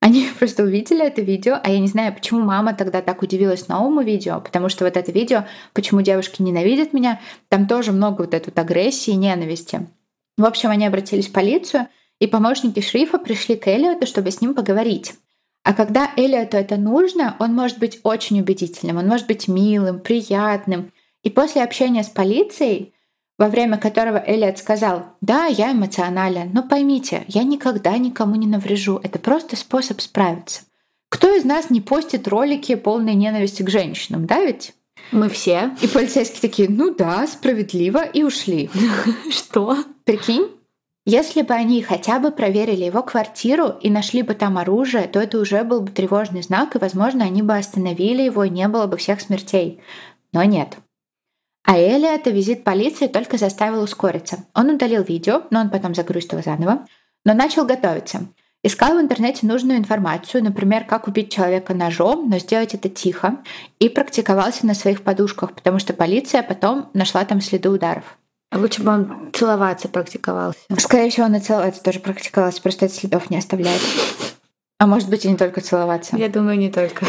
Они просто увидели это видео, а я не знаю, почему мама тогда так удивилась новому видео, потому что вот это видео «Почему девушки ненавидят меня», там тоже много вот этой вот агрессии и ненависти. В общем, они обратились в полицию, и помощники шрифа пришли к Эллиоту, чтобы с ним поговорить. А когда Эллиоту это нужно, он может быть очень убедительным, он может быть милым, приятным. И после общения с полицией во время которого Элliот сказал, «Да, я эмоционален, но поймите, я никогда никому не наврежу, это просто способ справиться». Кто из нас не постит ролики полной ненависти к женщинам, да ведь? Мы все. И полицейские такие, ну да, справедливо, и ушли. Что? Прикинь? Если бы они хотя бы проверили его квартиру и нашли бы там оружие, то это уже был бы тревожный знак, и, возможно, они бы остановили его, и не было бы всех смертей. Но нет. А Элиота визит полиции только заставил ускориться. Он удалил видео, но он потом загрузит его заново, но начал готовиться. Искал в интернете нужную информацию, например, как убить человека ножом, но сделать это тихо, и практиковался на своих подушках, потому что полиция потом нашла там следы ударов. А лучше бы он целоваться практиковался. Скорее всего, он и целоваться тоже практиковался, просто это следов не оставляет. А может быть, и не только целоваться. Я думаю, не только.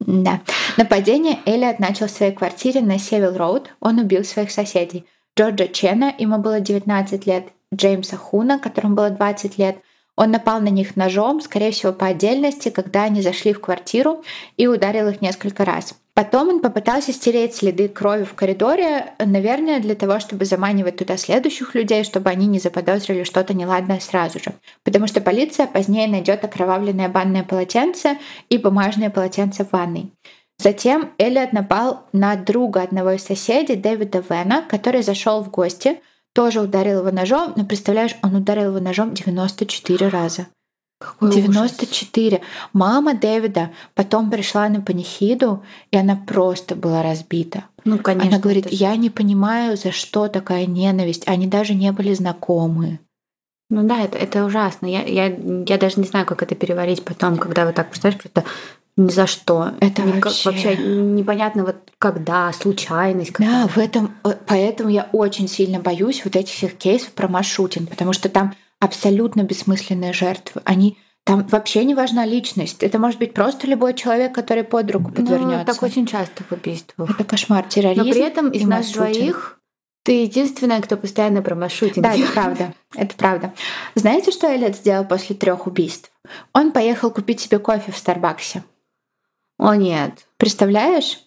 Да. Нападение Элliот начал в своей квартире на Севил Роуд. Он убил своих соседей. Джорджа Чена, ему было 19 лет, Джеймса Хуна, которому было 20 лет. Он напал на них ножом, скорее всего, по отдельности, когда они зашли в квартиру и ударил их несколько раз. Потом он попытался стереть следы крови в коридоре, наверное, для того, чтобы заманивать туда следующих людей, чтобы они не заподозрили что-то неладное сразу же. Потому что полиция позднее найдет окровавленное банное полотенце и бумажное полотенце в ванной. Затем Элliот напал на друга одного из соседей, Дэвида Вена, который зашел в гости, тоже ударил его ножом, но представляешь, он ударил его ножом 94 раза. Какой 94. Ужас. Мама Дэвида потом пришла на панихиду, и она просто была разбита. Ну, конечно. Она говорит, я не понимаю, за что такая ненависть. Они даже не были знакомы. Ну да, это, это ужасно. Я, я, я даже не знаю, как это переварить потом, когда вот так представляешь, просто ни за что. Это Никак, вообще... вообще непонятно вот когда, случайность. Да, в этом, э, поэтому я очень сильно боюсь вот этих всех кейсов про маршрутинг, потому что там абсолютно бессмысленные жертвы. Они там вообще не важна личность. Это может быть просто любой человек, который под руку подвернется. Ну, так очень часто в убийствах. Это кошмар, терроризм. Но при этом из нас двоих ты единственная, кто постоянно про маршрутинг. Да, это правда. Это правда. Знаете, что Эллиот сделал после трех убийств? Он поехал купить себе кофе в Старбаксе. О нет. Представляешь?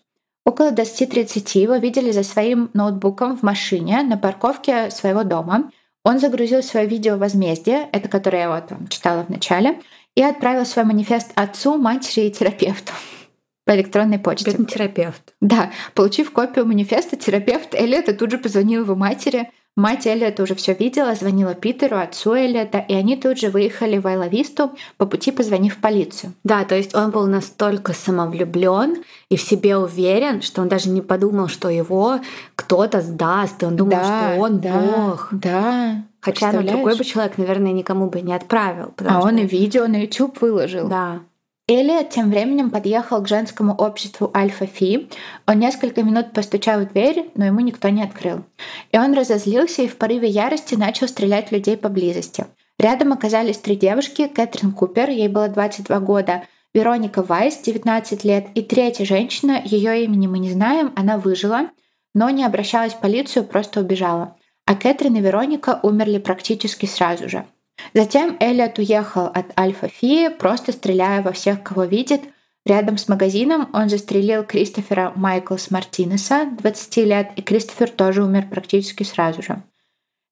Около 20.30 его видели за своим ноутбуком в машине на парковке своего дома. Он загрузил свое видео возмездие, это которое я вот читала в начале, и отправил свой манифест отцу, матери и терапевту по электронной почте. Бедный терапевт. Да. Получив копию манифеста, терапевт Эллиота тут же позвонил его матери, Мать Эллиота уже все видела, звонила Питеру, отцу Эллиота, и они тут же выехали в Айловисту, по пути позвонив в полицию. Да, то есть он был настолько самовлюблен и в себе уверен, что он даже не подумал, что его кто-то сдаст, и он думал, да, что он да, Бог. Да. Хотя ну, другой бы человек, наверное, никому бы не отправил. А что... он и видео на YouTube выложил. Да. Элиот тем временем подъехал к женскому обществу Альфа-Фи. Он несколько минут постучал в дверь, но ему никто не открыл. И он разозлился и в порыве ярости начал стрелять людей поблизости. Рядом оказались три девушки. Кэтрин Купер, ей было 22 года, Вероника Вайс, 19 лет, и третья женщина, ее имени мы не знаем, она выжила, но не обращалась в полицию, просто убежала. А Кэтрин и Вероника умерли практически сразу же. Затем Эллиот уехал от Альфа-Фи, просто стреляя во всех, кого видит. Рядом с магазином он застрелил Кристофера Майклс Мартинеса, 20 лет, и Кристофер тоже умер практически сразу же.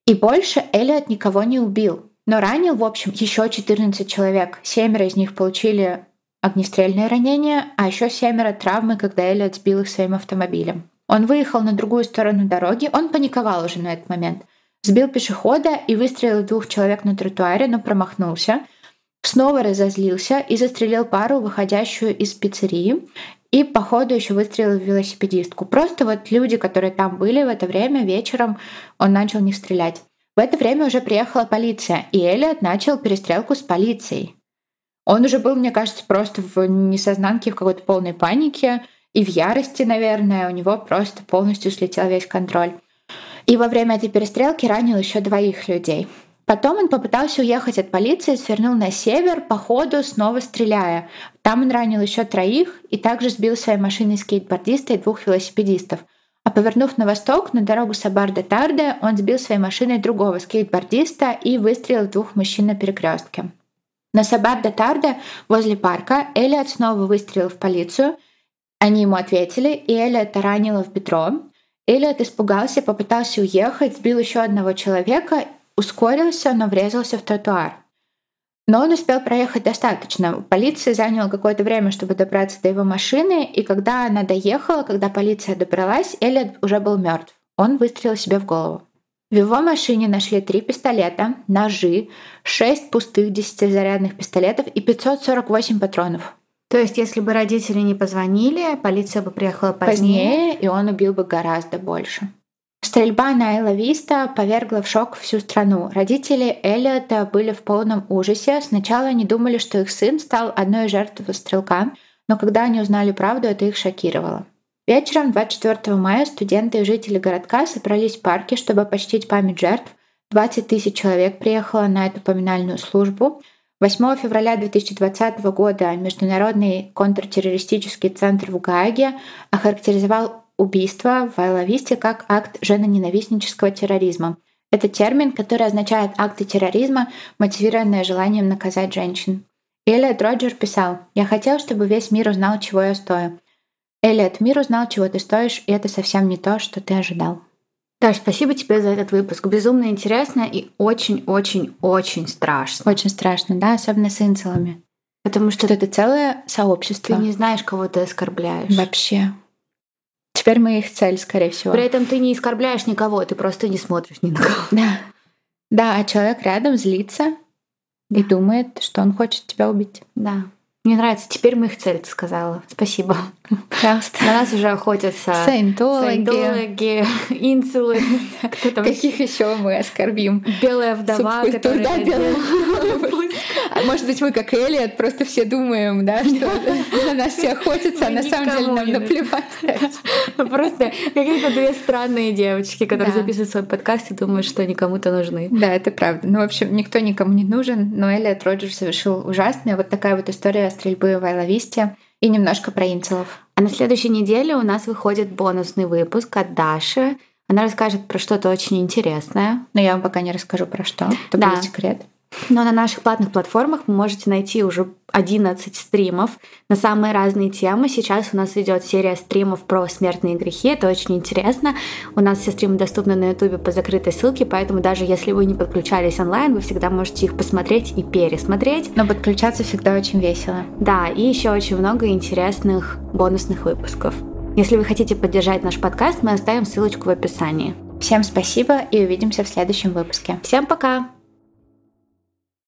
И больше Эллиот никого не убил, но ранил, в общем, еще 14 человек. Семеро из них получили огнестрельные ранения, а еще семеро травмы, когда Эллиот сбил их своим автомобилем. Он выехал на другую сторону дороги, он паниковал уже на этот момент – Сбил пешехода и выстрелил двух человек на тротуаре, но промахнулся. снова разозлился и застрелил пару, выходящую из пиццерии, и по ходу еще выстрелил в велосипедистку. Просто вот люди, которые там были в это время, вечером он начал не стрелять. В это время уже приехала полиция, и Элliот начал перестрелку с полицией. Он уже был, мне кажется, просто в несознанке, в какой-то полной панике и в ярости, наверное. У него просто полностью слетел весь контроль. И во время этой перестрелки ранил еще двоих людей. Потом он попытался уехать от полиции, свернул на север, по ходу снова стреляя. Там он ранил еще троих и также сбил своей машиной скейтбордиста и двух велосипедистов. А повернув на восток, на дорогу Сабар-де-Тарде, он сбил своей машиной другого скейтбордиста и выстрелил двух мужчин на перекрестке. На Сабар-де-Тарде возле парка Элиот снова выстрелил в полицию. Они ему ответили, и Элиота ранило в бедро. Элиот испугался, попытался уехать, сбил еще одного человека ускорился, но врезался в тротуар. Но он успел проехать достаточно. Полиция заняла какое-то время, чтобы добраться до его машины, и когда она доехала, когда полиция добралась, Эллиот уже был мертв. Он выстрелил себе в голову. В его машине нашли три пистолета, ножи, шесть пустых десятизарядных пистолетов и 548 патронов. То есть, если бы родители не позвонили, полиция бы приехала позднее? Позднее, и он убил бы гораздо больше. Стрельба на Элла Виста повергла в шок всю страну. Родители Эллиота были в полном ужасе. Сначала они думали, что их сын стал одной из жертв стрелка, но когда они узнали правду, это их шокировало. Вечером 24 мая студенты и жители городка собрались в парке, чтобы почтить память жертв. 20 тысяч человек приехало на эту поминальную службу. 8 февраля 2020 года Международный контртеррористический центр в Гааге охарактеризовал убийство в Айловисте как акт женоненавистнического терроризма. Это термин, который означает акты терроризма, мотивированные желанием наказать женщин. Элliot Роджер писал, «Я хотел, чтобы весь мир узнал, чего я стою. Элliot, мир узнал, чего ты стоишь, и это совсем не то, что ты ожидал». Даш, спасибо тебе за этот выпуск. Безумно интересно и очень-очень-очень страшно. Очень страшно, да, особенно с инцелами. Потому что это целое сообщество. Ты не знаешь, кого ты оскорбляешь. Вообще. Теперь мы их цель, скорее всего. При этом ты не оскорбляешь никого, ты просто не смотришь ни на кого. Да. Да, а человек рядом злится да. и думает, что он хочет тебя убить. Да. Мне нравится. Теперь мы их цель, ты сказала. Спасибо. Пожалуйста. На нас уже охотятся саентологи, саентологи. Кто там Каких еще мы оскорбим? Белая вдова, которая... Да, белая а может быть, мы как Элиот просто все думаем, да, что на нас все охотятся, а на самом деле нам наплевать. Просто какие-то две странные девочки, которые записывают свой подкаст и думают, что они кому-то нужны. Да, это правда. Ну, в общем, никто никому не нужен, но Элиот Роджер совершил ужасное. Вот такая вот история стрельбы в Айловисте и немножко про инцелов. А на следующей неделе у нас выходит бонусный выпуск от Даши. Она расскажет про что-то очень интересное. Но я вам пока не расскажу про что. Это да. будет секрет. Но на наших платных платформах вы можете найти уже 11 стримов на самые разные темы. Сейчас у нас идет серия стримов про смертные грехи. Это очень интересно. У нас все стримы доступны на YouTube по закрытой ссылке, поэтому даже если вы не подключались онлайн, вы всегда можете их посмотреть и пересмотреть. Но подключаться всегда очень весело. Да, и еще очень много интересных бонусных выпусков. Если вы хотите поддержать наш подкаст, мы оставим ссылочку в описании. Всем спасибо и увидимся в следующем выпуске. Всем пока!